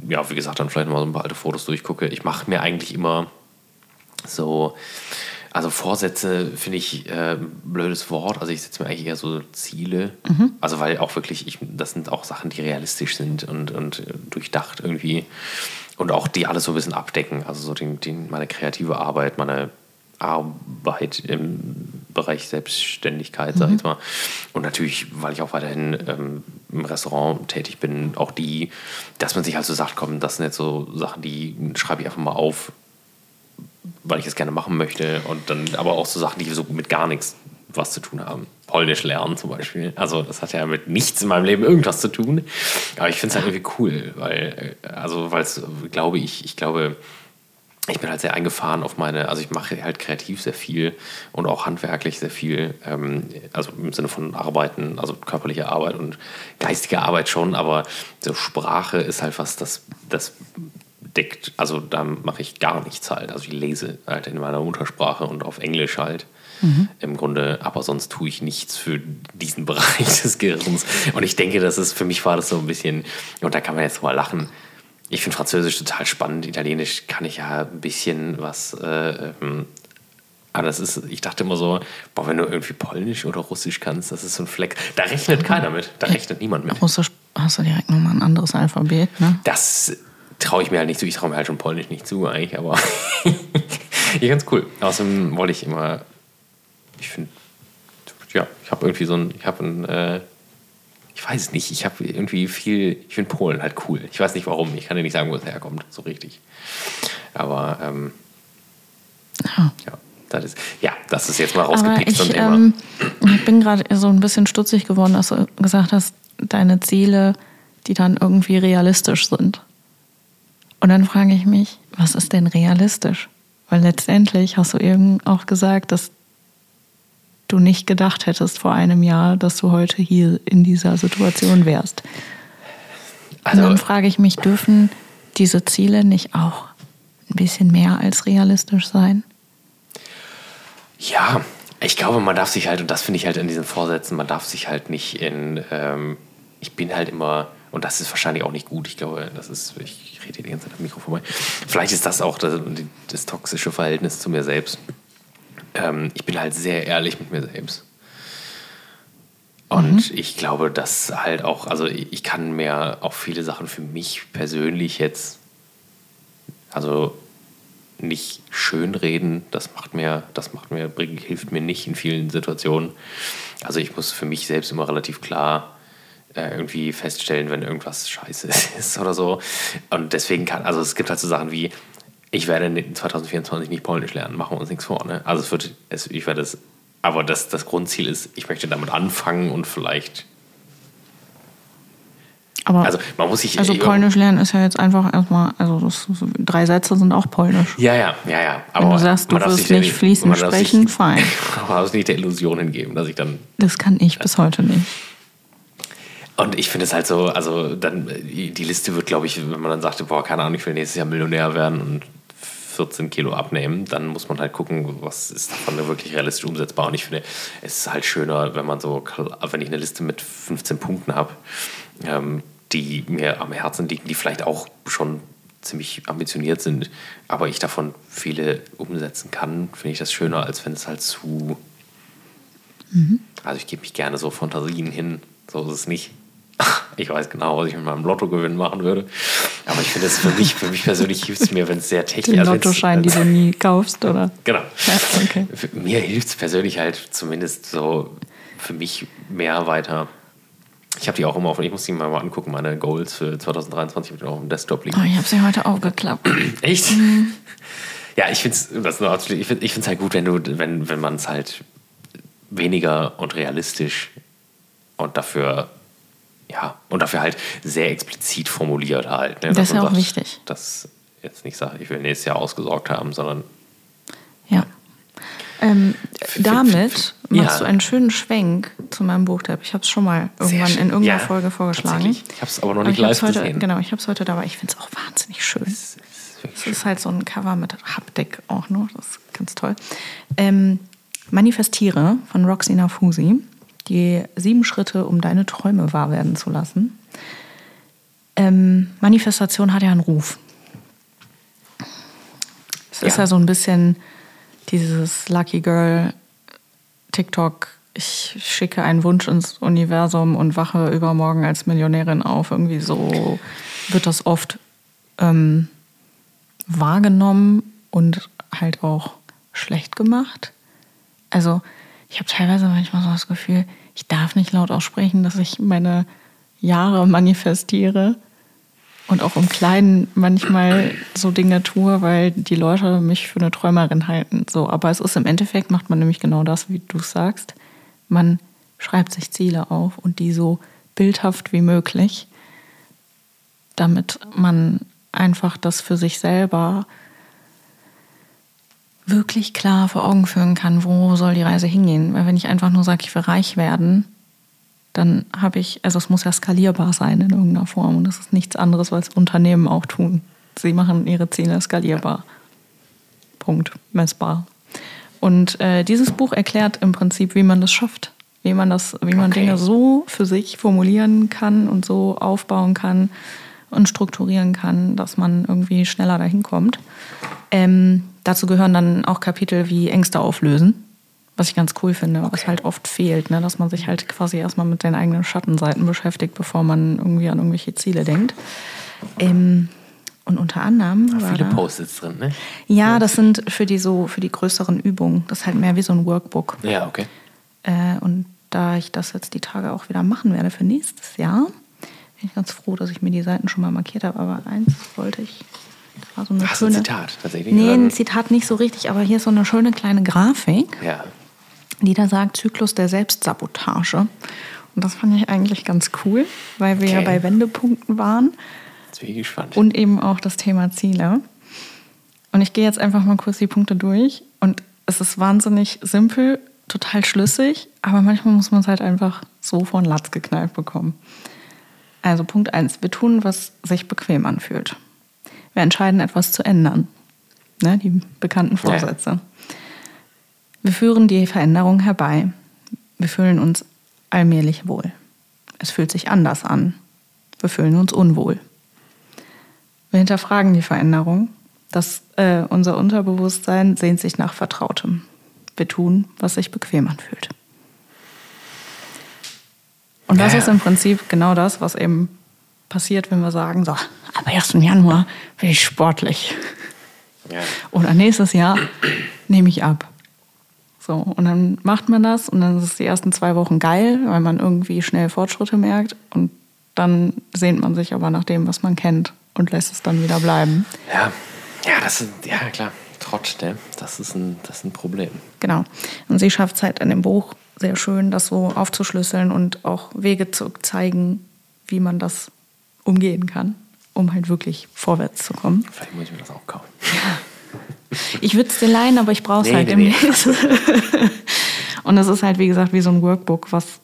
ja, wie gesagt, dann vielleicht mal so ein paar alte Fotos durchgucke. Ich mache mir eigentlich immer so, also Vorsätze finde ich äh, ein blödes Wort. Also ich setze mir eigentlich eher so Ziele. Mhm. Also weil auch wirklich, ich, das sind auch Sachen, die realistisch sind und, und durchdacht irgendwie. Und auch die alles so ein bisschen abdecken. Also so den, den, meine kreative Arbeit, meine Arbeit im Bereich Selbstständigkeit, mhm. sag ich jetzt mal. Und natürlich, weil ich auch weiterhin ähm, im Restaurant tätig bin, auch die, dass man sich halt so sagt, komm, das sind jetzt so Sachen, die schreibe ich einfach mal auf, weil ich es gerne machen möchte. Und dann aber auch so Sachen, die so mit gar nichts was zu tun haben. Polnisch lernen zum Beispiel. Also das hat ja mit nichts in meinem Leben irgendwas zu tun. Aber ich finde es halt irgendwie cool, weil, äh, also weil es, glaube ich, ich glaube, ich bin halt sehr eingefahren auf meine, also ich mache halt kreativ sehr viel und auch handwerklich sehr viel, ähm, also im Sinne von Arbeiten, also körperliche Arbeit und geistige Arbeit schon, aber so Sprache ist halt was, das, das deckt, also da mache ich gar nichts halt. Also ich lese halt in meiner Muttersprache und auf Englisch halt. Mhm. Im Grunde, aber sonst tue ich nichts für diesen Bereich des Gehirns. Und ich denke, das ist, für mich war das so ein bisschen, und da kann man jetzt mal lachen, ich finde Französisch total spannend. Italienisch kann ich ja ein bisschen was. Äh, ähm, aber das ist, ich dachte immer so, boah, wenn du irgendwie Polnisch oder Russisch kannst, das ist so ein Fleck. Da rechnet keiner mit. Da rechnet niemand mit. Russisch hast du direkt nochmal ein anderes Alphabet, ne? Das traue ich mir halt nicht zu. Ich traue mir halt schon Polnisch nicht zu, eigentlich, aber ich ganz cool. Außerdem wollte ich immer, ich finde, ja, ich habe irgendwie so ein, ich habe ein, äh, ich weiß nicht, ich habe irgendwie viel, ich finde Polen halt cool. Ich weiß nicht warum, ich kann dir nicht sagen, wo es herkommt, so richtig. Aber ähm, ja. ja. Das ist, ja, das ist jetzt mal rausgepickt ich, ähm, ich bin gerade so ein bisschen stutzig geworden, dass du gesagt hast, deine Ziele, die dann irgendwie realistisch sind. Und dann frage ich mich, was ist denn realistisch? Weil letztendlich hast du eben auch gesagt, dass du nicht gedacht hättest vor einem Jahr, dass du heute hier in dieser Situation wärst. Also, Und dann frage ich mich, dürfen diese Ziele nicht auch ein bisschen mehr als realistisch sein? Ja, ich glaube, man darf sich halt, und das finde ich halt in diesen Vorsätzen, man darf sich halt nicht in, ähm, ich bin halt immer, und das ist wahrscheinlich auch nicht gut, ich glaube, das ist, ich rede hier die ganze Zeit am Mikro vorbei, vielleicht ist das auch das, das toxische Verhältnis zu mir selbst ähm, ich bin halt sehr ehrlich mit mir selbst. Und mhm. ich glaube, dass halt auch, also ich kann mir auch viele Sachen für mich persönlich jetzt, also nicht schönreden, das macht mir, das macht mir, hilft mir nicht in vielen Situationen. Also ich muss für mich selbst immer relativ klar äh, irgendwie feststellen, wenn irgendwas scheiße ist oder so. Und deswegen kann, also es gibt halt so Sachen wie, ich werde 2024 nicht Polnisch lernen, machen wir uns nichts vor. Ne? Also es wird, es, ich werde es, aber das, das Grundziel ist, ich möchte damit anfangen und vielleicht. Aber also man muss sich. Also Polnisch lernen ist ja jetzt einfach erstmal, also das, drei Sätze sind auch Polnisch. Ja, ja, ja, ja. Aber Wenn du sagst, du wirst nicht fließend sprechen, sich, fein. Aber darf nicht der Illusion hingeben, dass ich dann. Das kann ich bis heute nicht. Und ich finde es halt so, also dann, die Liste wird, glaube ich, wenn man dann sagt, boah, keine Ahnung, ich will nächstes Jahr Millionär werden und 14 Kilo abnehmen, dann muss man halt gucken, was ist davon wirklich realistisch umsetzbar. Und ich finde, es ist halt schöner, wenn man so, wenn ich eine Liste mit 15 Punkten habe, ähm, die mir am Herzen liegen, die vielleicht auch schon ziemlich ambitioniert sind, aber ich davon viele umsetzen kann, finde ich das schöner, als wenn es halt zu. Mhm. Also ich gebe mich gerne so Fantasien hin, so ist es nicht. Ich weiß genau, was ich mit meinem Lottogewinn machen würde. Aber ich finde es für mich, für mich persönlich hilft es mir, wenn es sehr technisch ist. Den Lottoschein, die du nie kaufst, oder? Genau. Ja, okay. Mir hilft es persönlich halt zumindest so für mich mehr weiter. Ich habe die auch immer auf, ich muss die mal angucken, meine Goals für 2023 mit auf dem Desktop liegen. Oh, ich habe sie heute aufgeklappt. Echt? Mhm. Ja, ich finde es ich find, halt gut, wenn du, wenn, wenn man es halt weniger und realistisch und dafür, ja, und dafür halt sehr explizit formuliert halt. Ne? Das ist ja auch sagt, wichtig. Dass jetzt nicht sagt, ich will nächstes Jahr ausgesorgt haben, sondern Ja. Ähm, damit machst ja. du einen schönen Schwenk zu meinem Buchtipp. Ich habe es schon mal irgendwann in irgendeiner Ja, Folge vorgeschlagen. Ich hab's aber noch Aber nicht ich hab's live heute, gesehen. Genau, ich habe es heute dabei. Ich finde es auch wahnsinnig schön. es ist Es ist halt so ein Cover mit Haptik auch noch. Das ist ganz toll. Ähm, Manifestiere von Roxy Nafusi. Die sieben Schritte, um deine Träume wahr werden zu lassen. Ähm, Manifestation hat ja einen Ruf. Es ist Ja. ja so ein bisschen dieses Lucky Girl TikTok. Ich schicke einen Wunsch ins Universum und wache übermorgen als Millionärin auf. Irgendwie so wird das oft ähm, wahrgenommen und halt auch schlecht gemacht. Also ich habe teilweise manchmal so das Gefühl, ich darf nicht laut aussprechen, dass ich meine Jahre manifestiere und auch im Kleinen manchmal so Dinge tue, weil die Leute mich für eine Träumerin halten. So, aber es ist im Endeffekt macht man nämlich genau das, wie du sagst. Man schreibt sich Ziele auf und die so bildhaft wie möglich, damit man einfach das für sich selber wirklich klar vor Augen führen kann, wo soll die Reise hingehen. Weil wenn ich einfach nur sage, ich will reich werden, dann habe ich, also es muss ja skalierbar sein in irgendeiner Form. Und das ist nichts anderes, was Unternehmen auch tun. Sie machen ihre Ziele skalierbar. Punkt. Messbar. Und äh, dieses Buch erklärt im Prinzip, wie man das schafft. Wie man das, wie man Okay. Dinge so für sich formulieren kann und so aufbauen kann und strukturieren kann, dass man irgendwie schneller dahin kommt. Ähm, dazu gehören dann auch Kapitel wie Ängste auflösen, was ich ganz cool finde, was halt oft fehlt, ne? dass man sich halt quasi erstmal mit den eigenen Schattenseiten beschäftigt, bevor man irgendwie an irgendwelche Ziele denkt. Ähm, und unter anderem war viele Post-its drin, ne? ja, das sind für die so für die größeren Übungen. Das ist halt mehr wie so ein Workbook. Ja, okay. Äh, und da ich das jetzt die Tage auch wieder machen werde für nächstes Jahr, bin ich ganz froh, dass ich mir die Seiten schon mal markiert habe. Aber eins wollte ich. War so eine Hast du ein schöne. Zitat tatsächlich? Nee, ein Zitat nicht so richtig, aber hier ist so eine schöne kleine Grafik, Ja. die da sagt Zyklus der Selbstsabotage. Und das fand ich eigentlich ganz cool, weil wir ja Okay. bei Wendepunkten waren Jetzt bin ich gespannt. und eben auch das Thema Ziele. Und ich gehe jetzt einfach mal kurz die Punkte durch. Und es ist wahnsinnig simpel, total schlüssig, aber manchmal muss man es halt einfach so von Latz geknallt bekommen. Also Punkt 1. Wir tun, was sich bequem anfühlt. Wir entscheiden, etwas zu ändern. Ne, die bekannten Vorsätze. Wir führen die Veränderung herbei. Wir fühlen uns allmählich wohl. Es fühlt sich anders an. Wir fühlen uns unwohl. Wir hinterfragen die Veränderung. Das, äh, unser Unterbewusstsein sehnt sich nach Vertrautem. Wir tun, was sich bequem anfühlt. Und das Ja. ist im Prinzip genau das, was eben passiert, wenn wir sagen, so, ab 1. Januar bin ich sportlich. ja. Oder nächstes Jahr nehme ich ab. So, und dann macht man das und dann ist es die ersten zwei Wochen geil, weil man irgendwie schnell Fortschritte merkt und dann sehnt man sich aber nach dem, was man kennt und lässt es dann wieder bleiben. Ja, ja, das ist, ja klar, Trott, ne? das, ist ein, das ist ein Problem. Genau. Und sie schafft es halt in dem Buch sehr schön, das so aufzuschlüsseln und auch Wege zu zeigen, wie man das umgehen kann, um halt wirklich vorwärts zu kommen. Vielleicht muss ich mir das auch kaufen. Ich würde es dir leihen, aber ich brauche es Nee, halt nee, demnächst. Und es ist halt, wie gesagt, wie so ein Workbook, was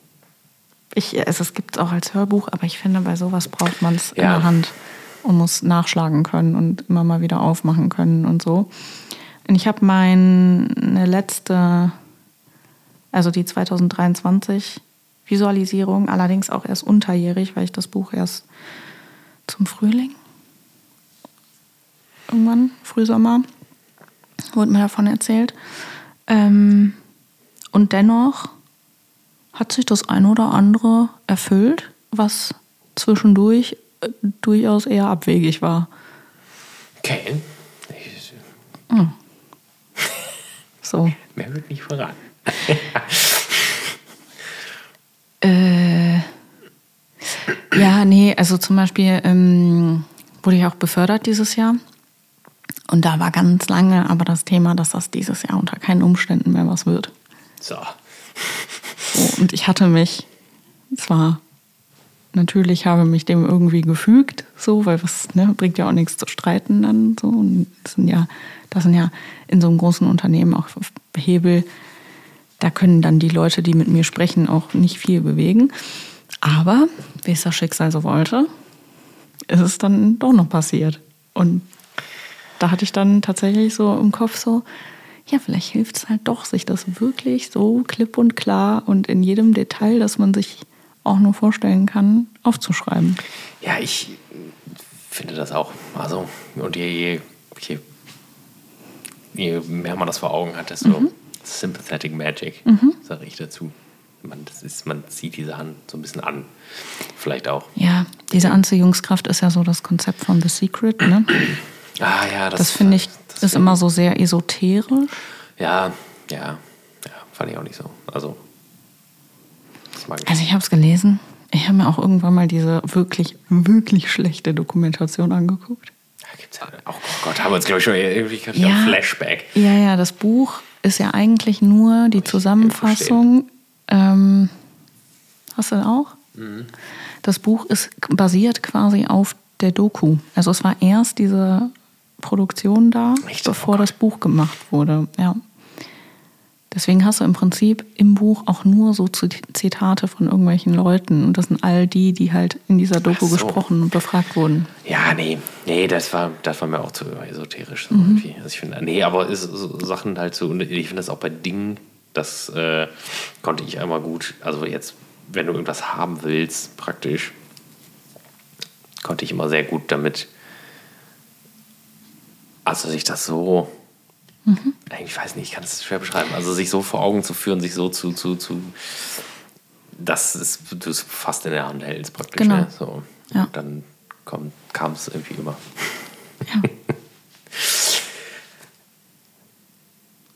ich, es, es gibt es auch als Hörbuch, aber ich finde, bei sowas braucht man es in Ja. der Hand und muss nachschlagen können und immer mal wieder aufmachen können und so. Und ich habe meine letzte, also die 2023 Visualisierung, allerdings auch erst unterjährig, weil ich das Buch erst zum Frühling, irgendwann, Frühsommer, wurde mir davon erzählt. Ähm, und dennoch hat sich das ein oder andere erfüllt, was zwischendurch äh, durchaus eher abwegig war. Okay. Ich, So. mehr wird nicht verraten. Äh, ja, nee, also zum Beispiel ähm, wurde ich auch befördert dieses Jahr. Und da war ganz lange aber das Thema, dass das dieses Jahr unter keinen Umständen mehr was wird. So. und ich hatte mich zwar natürlich habe mich dem irgendwie gefügt, so, weil was ne, bringt ja auch nichts zu streiten dann so. Und das sind ja, das sind ja in so einem großen Unternehmen auch Hebel, da können dann die Leute, die mit mir sprechen, auch nicht viel bewegen. Aber wie es das Schicksal so wollte, ist es dann doch noch passiert. Und da hatte ich dann tatsächlich so im Kopf so, ja, vielleicht hilft es halt doch, sich das wirklich so klipp und klar und in jedem Detail, dass man sich auch nur vorstellen kann, aufzuschreiben. Ja, ich finde das auch. Also, und je, je, je, je mehr man das vor Augen hat, desto mhm. sympathetic magic, mhm. sage ich dazu. Man, das ist, man zieht die Sachen so ein bisschen an. Vielleicht auch. Ja, diese Anziehungskraft ist ja so das Konzept von The Secret, ne? Ah ja, das, das finde ich das ist immer so sehr esoterisch. Ja, ja, ja, fand ich auch nicht so. Also ich. Also ich habe es gelesen. Ich habe mir auch irgendwann mal diese wirklich, wirklich schlechte Dokumentation angeguckt. Da gibt's ja, oh Gott, haben wir uns, glaube ich, schon irgendwie ja, ein Flashback. Ja, ja, das Buch ist ja eigentlich nur die Zusammenfassung. Ähm, hast du das auch? Mhm. Das Buch ist basiert quasi auf der Doku. Also es war erst diese Produktion da, Echt? bevor oh das Buch gemacht wurde. Ja. Deswegen hast du im Prinzip im Buch auch nur so Zitate von irgendwelchen Leuten. Und das sind all die, die halt in dieser Doku so. gesprochen und befragt wurden. Ja, nee, nee, das war, das war mir auch zu esoterisch. So mhm. irgendwie. Also ich finde, nee, aber ist so Sachen halt so, ich finde das auch bei Dingen, das äh, konnte ich einmal gut, also jetzt, wenn du irgendwas haben willst, praktisch, konnte ich immer sehr gut damit, also sich das so Mhm. Ich weiß nicht, ich kann es schwer beschreiben. Also sich so vor Augen zu führen, sich so zu, zu, zu dass es, du es fast in der Hand hältst praktisch. Genau. Ne? So. Ja. Dann kam es irgendwie immer. Ja.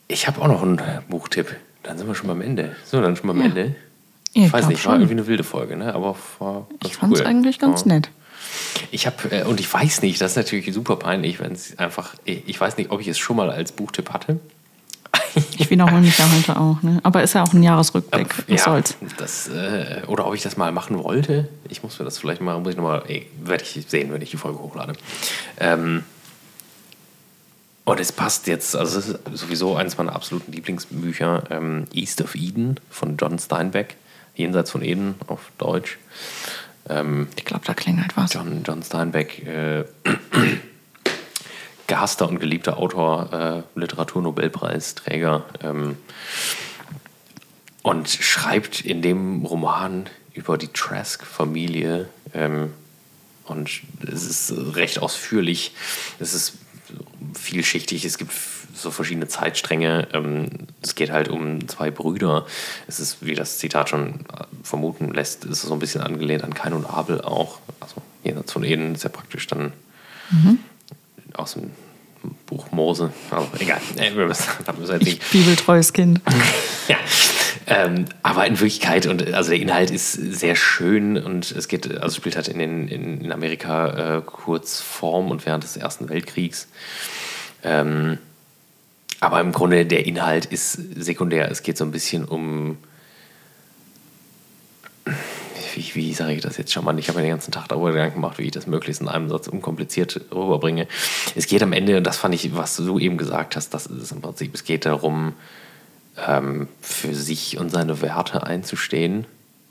ich habe auch noch einen Buchtipp. Dann sind wir schon beim Ende. So, dann schon beim ja. Ende. Ich, ich weiß nicht, schon. war irgendwie eine wilde Folge, ne? aber war Ich fand es cool. eigentlich ganz ja. nett. Ich habe, äh, und ich weiß nicht, das ist natürlich super peinlich, wenn es einfach, ich weiß nicht, ob ich es schon mal als Buchtipp hatte. Ich wiederhole mich ja heute auch, ne? aber ist ja auch ein Jahresrückblick. Was ja, soll's? Das, äh, oder ob ich das mal machen wollte. Ich muss mir das vielleicht mal, muss ich nochmal, werde ich sehen, wenn ich die Folge hochlade. Ähm, und es passt jetzt, also es ist sowieso eines meiner absoluten Lieblingsbücher, ähm, East of Eden von John Steinbeck, Jenseits von Eden auf Deutsch. Ähm, ich glaube, da klingelt was. John, John Steinbeck, äh, gehasster und geliebter Autor, äh, Literaturnobelpreisträger. Ähm, und schreibt in dem Roman über die Trask-Familie. Ähm, und es ist recht ausführlich. Es ist vielschichtig. Es gibt so verschiedene Zeitstränge. Ähm, es geht halt um zwei Brüder. Es ist, wie das Zitat schon äh, vermuten lässt, ist so ein bisschen angelehnt an Kain und Abel auch. Also jenseits von Eden ist ja praktisch dann mhm. aus dem Buch Mose. Also egal. Müssen, wir bibeltreues Kind. ja. Ähm, aber in Wirklichkeit, und also der Inhalt ist sehr schön und es geht, also spielt halt in, den, in, in Amerika äh, kurz vorm und während des Ersten Weltkriegs. Ähm, aber im Grunde der Inhalt ist sekundär. Es geht so ein bisschen um. Wie, wie sage ich das jetzt schon mal? Ich habe mir den ganzen Tag darüber Gedanken gemacht, wie ich das möglichst in einem Satz unkompliziert rüberbringe. Es geht am Ende, und das fand ich, was du eben gesagt hast, das ist im Prinzip, es geht darum, ähm, für sich und seine Werte einzustehen.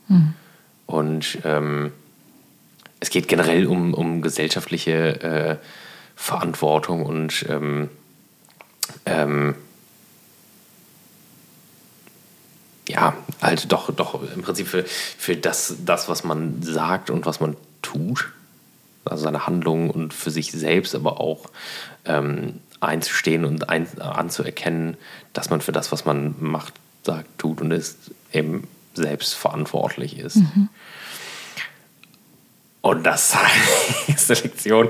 Mhm. Und ähm, es geht generell um, um gesellschaftliche äh, Verantwortung und ähm, ähm, ja, halt doch, doch im Prinzip für, für das, das, was man sagt und was man tut, also seine Handlungen und für sich selbst, aber auch ähm, einzustehen und ein, anzuerkennen, dass man für das, was man macht, sagt, tut und ist, eben selbst verantwortlich ist. Mhm. Und das ist eine Lektion,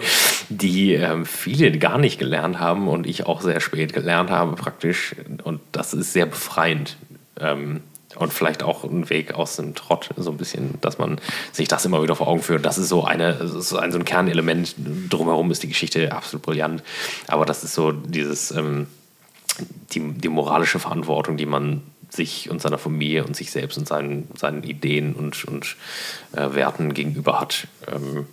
die ähm, viele gar nicht gelernt haben und ich auch sehr spät gelernt habe praktisch. Und das ist sehr befreiend. Ähm, und vielleicht auch ein Weg aus dem Trott, so ein bisschen, dass man sich das immer wieder vor Augen führt. Das ist so eine, ist ein, so ein Kernelement. Drumherum ist die Geschichte absolut brillant. Aber das ist so dieses, ähm, die, die moralische Verantwortung, die man sich und seiner Familie und sich selbst und seinen, seinen Ideen und, und äh, Werten gegenüber hat, ähm,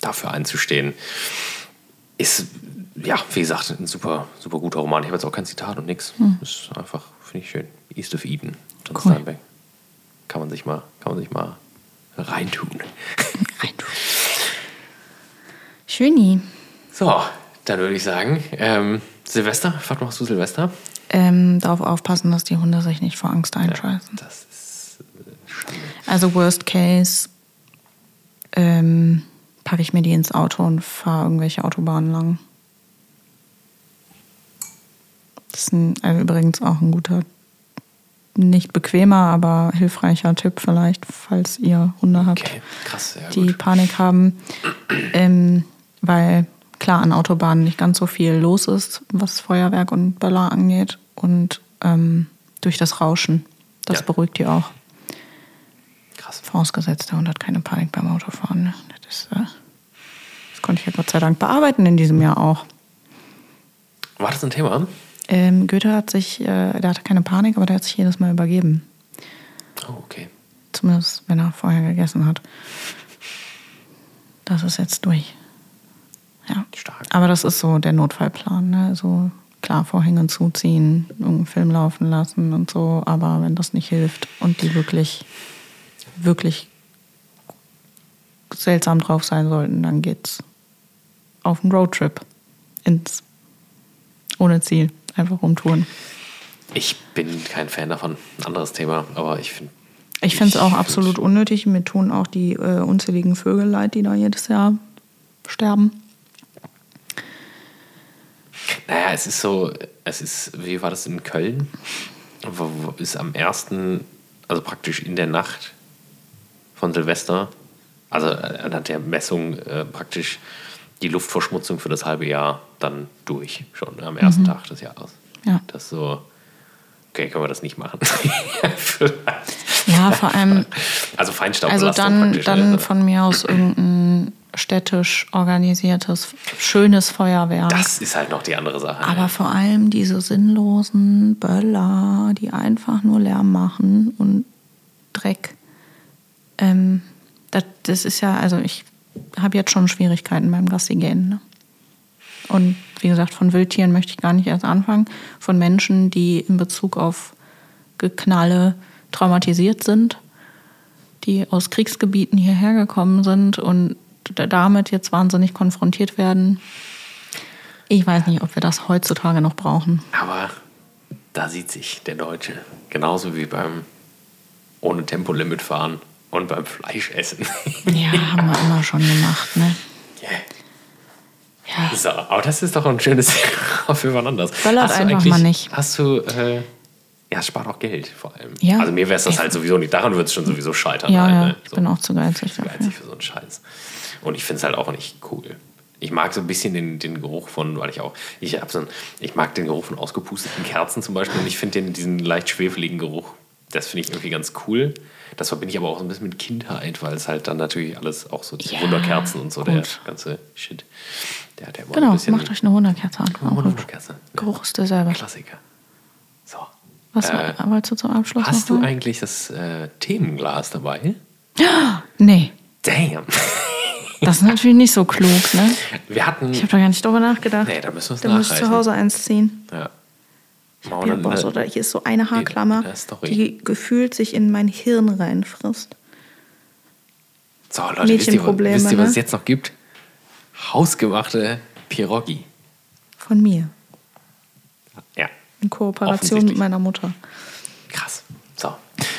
dafür einzustehen, ist, ja, wie gesagt, ein super, super guter Roman. Ich habe jetzt auch kein Zitat und nichts. Hm. Ist einfach, finde ich schön. East of Eden, John cool. Steinbeck. Kann man sich mal, kann man sich mal reintun. reintun. Schöni. So, dann würde ich sagen, ähm, Silvester, was machst du Silvester? Ähm, darauf aufpassen, dass die Hunde sich nicht vor Angst einscheißen. Ja, das ist äh, Schande. Also Worst Case ähm, packe ich mir die ins Auto und fahre irgendwelche Autobahnen lang. Das ist ein, also übrigens auch ein guter, nicht bequemer, aber hilfreicher Tipp vielleicht, falls ihr Hunde habt, okay. Krass, die gut. Panik haben. Ähm, weil klar an Autobahnen nicht ganz so viel los ist, was Feuerwerk und Böller angeht. Und ähm, durch das Rauschen, das ja. beruhigt die auch. Krass. Vorausgesetzt, der Hund hat keine Panik beim Autofahren. Ne? Das, ist, äh, das konnte ich ja Gott sei Dank bearbeiten in diesem Jahr auch. War das ein Thema? Ähm, Goethe hat sich, äh, der hatte keine Panik, aber der hat sich jedes Mal übergeben. Oh, okay. Zumindest, wenn er vorher gegessen hat. Das ist jetzt durch. Ja. Stark. Aber das ist so der Notfallplan. Ne? So klar, Vorhänge zuziehen, irgendeinen Film laufen lassen und so. Aber wenn das nicht hilft und die wirklich, wirklich seltsam drauf sein sollten, dann geht's auf einen Roadtrip ins ohne Ziel, einfach rumtouren. Ich bin kein Fan davon. Ein anderes Thema, aber ich finde. Ich finde es auch absolut unnötig. Mir tun auch die äh, unzähligen Vögel leid, die da jedes Jahr sterben. Naja, es ist so, es ist, wie war das in Köln? Wo ist am ersten, also praktisch in der Nacht von Silvester, also anhand der Messung äh, praktisch die Luftverschmutzung für das halbe Jahr dann durch, schon am ersten mhm. Tag des Jahres. Ja. Das ist so, okay, können wir das nicht machen. ja, vor allem. Also Feinstaub. Also dann, dann ne? von mir aus irgendein städtisch organisiertes, schönes Feuerwerk. Das ist halt noch die andere Sache. Aber ja. vor allem diese sinnlosen Böller, die einfach nur Lärm machen und Dreck. Ähm, das, das ist ja, also ich habe jetzt schon Schwierigkeiten beim Gassi gehen. Ne? Und wie gesagt, von Wildtieren möchte ich gar nicht erst anfangen. Von Menschen, die in Bezug auf Geknalle traumatisiert sind, die aus Kriegsgebieten hierher gekommen sind und damit jetzt wahnsinnig konfrontiert werden. Ich weiß nicht, ob wir das heutzutage noch brauchen. Aber da sieht sich der Deutsche genauso wie beim ohne Tempolimit fahren und beim Fleischessen. Ja, haben wir immer schon gemacht, ne? Yeah. Ja. So, aber das ist doch ein schönes Thema für wann anders. Böllert einfach mal nicht. Hast du, äh, ja, es spart auch Geld vor allem. Ja. Also mir wäre es das halt sowieso nicht, daran wird es schon sowieso scheitern. Ja, halt, ja. Ne? ich bin auch zu geizig dafür. Geizig für so einen Scheiß. Und ich finde es halt auch nicht cool. Ich mag so ein bisschen den, den Geruch von, weil ich auch, ich habe so ein, ich mag den Geruch von ausgepusteten Kerzen zum Beispiel und ich finde diesen leicht schwefeligen Geruch, das finde ich irgendwie ganz cool. Das verbinde ich aber auch so ein bisschen mit Kindheit, weil es halt dann natürlich alles auch so diese ja, Wunderkerzen und so, gut. der ganze Shit. Der, der genau, macht euch eine Wunderkerze an. Eine Wunderkerze. Geruch ist derselbe. Klassiker. So. Was äh, wolltest du zum Abschluss Hast du eigentlich das äh, Themenglas dabei? Nee. Damn. Das ist natürlich nicht so klug, ne? Wir hatten. Ich habe da gar nicht drüber nachgedacht. Nee, da müssen wir es Da muss ich zu Hause eins ziehen. Ja. Hier, boah, so, da, hier ist so eine Haarklammer, die gefühlt sich in mein Hirn reinfrisst. So, Leute, wisst ihr, wisst ihr, was es ne? jetzt noch gibt? Hausgemachte Pierogi. Von mir. Ja. In Kooperation mit meiner Mutter. Krass. So,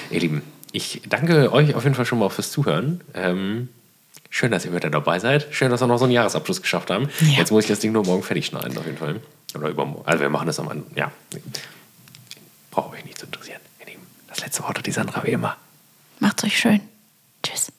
ihr Lieben, ich danke euch auf jeden Fall schon mal fürs Zuhören. Ähm, Schön, dass ihr wieder dabei seid. Schön, dass wir noch so einen Jahresabschluss geschafft haben. Ja. Jetzt muss ich das Ding nur morgen fertig schneiden, auf jeden Fall. Oder übermorgen. Also wir machen das am Anfang. Ja. Braucht euch nicht zu interessieren. Wir nehmen das letzte Wort hat die Sandra wie immer. Macht's euch schön. Tschüss.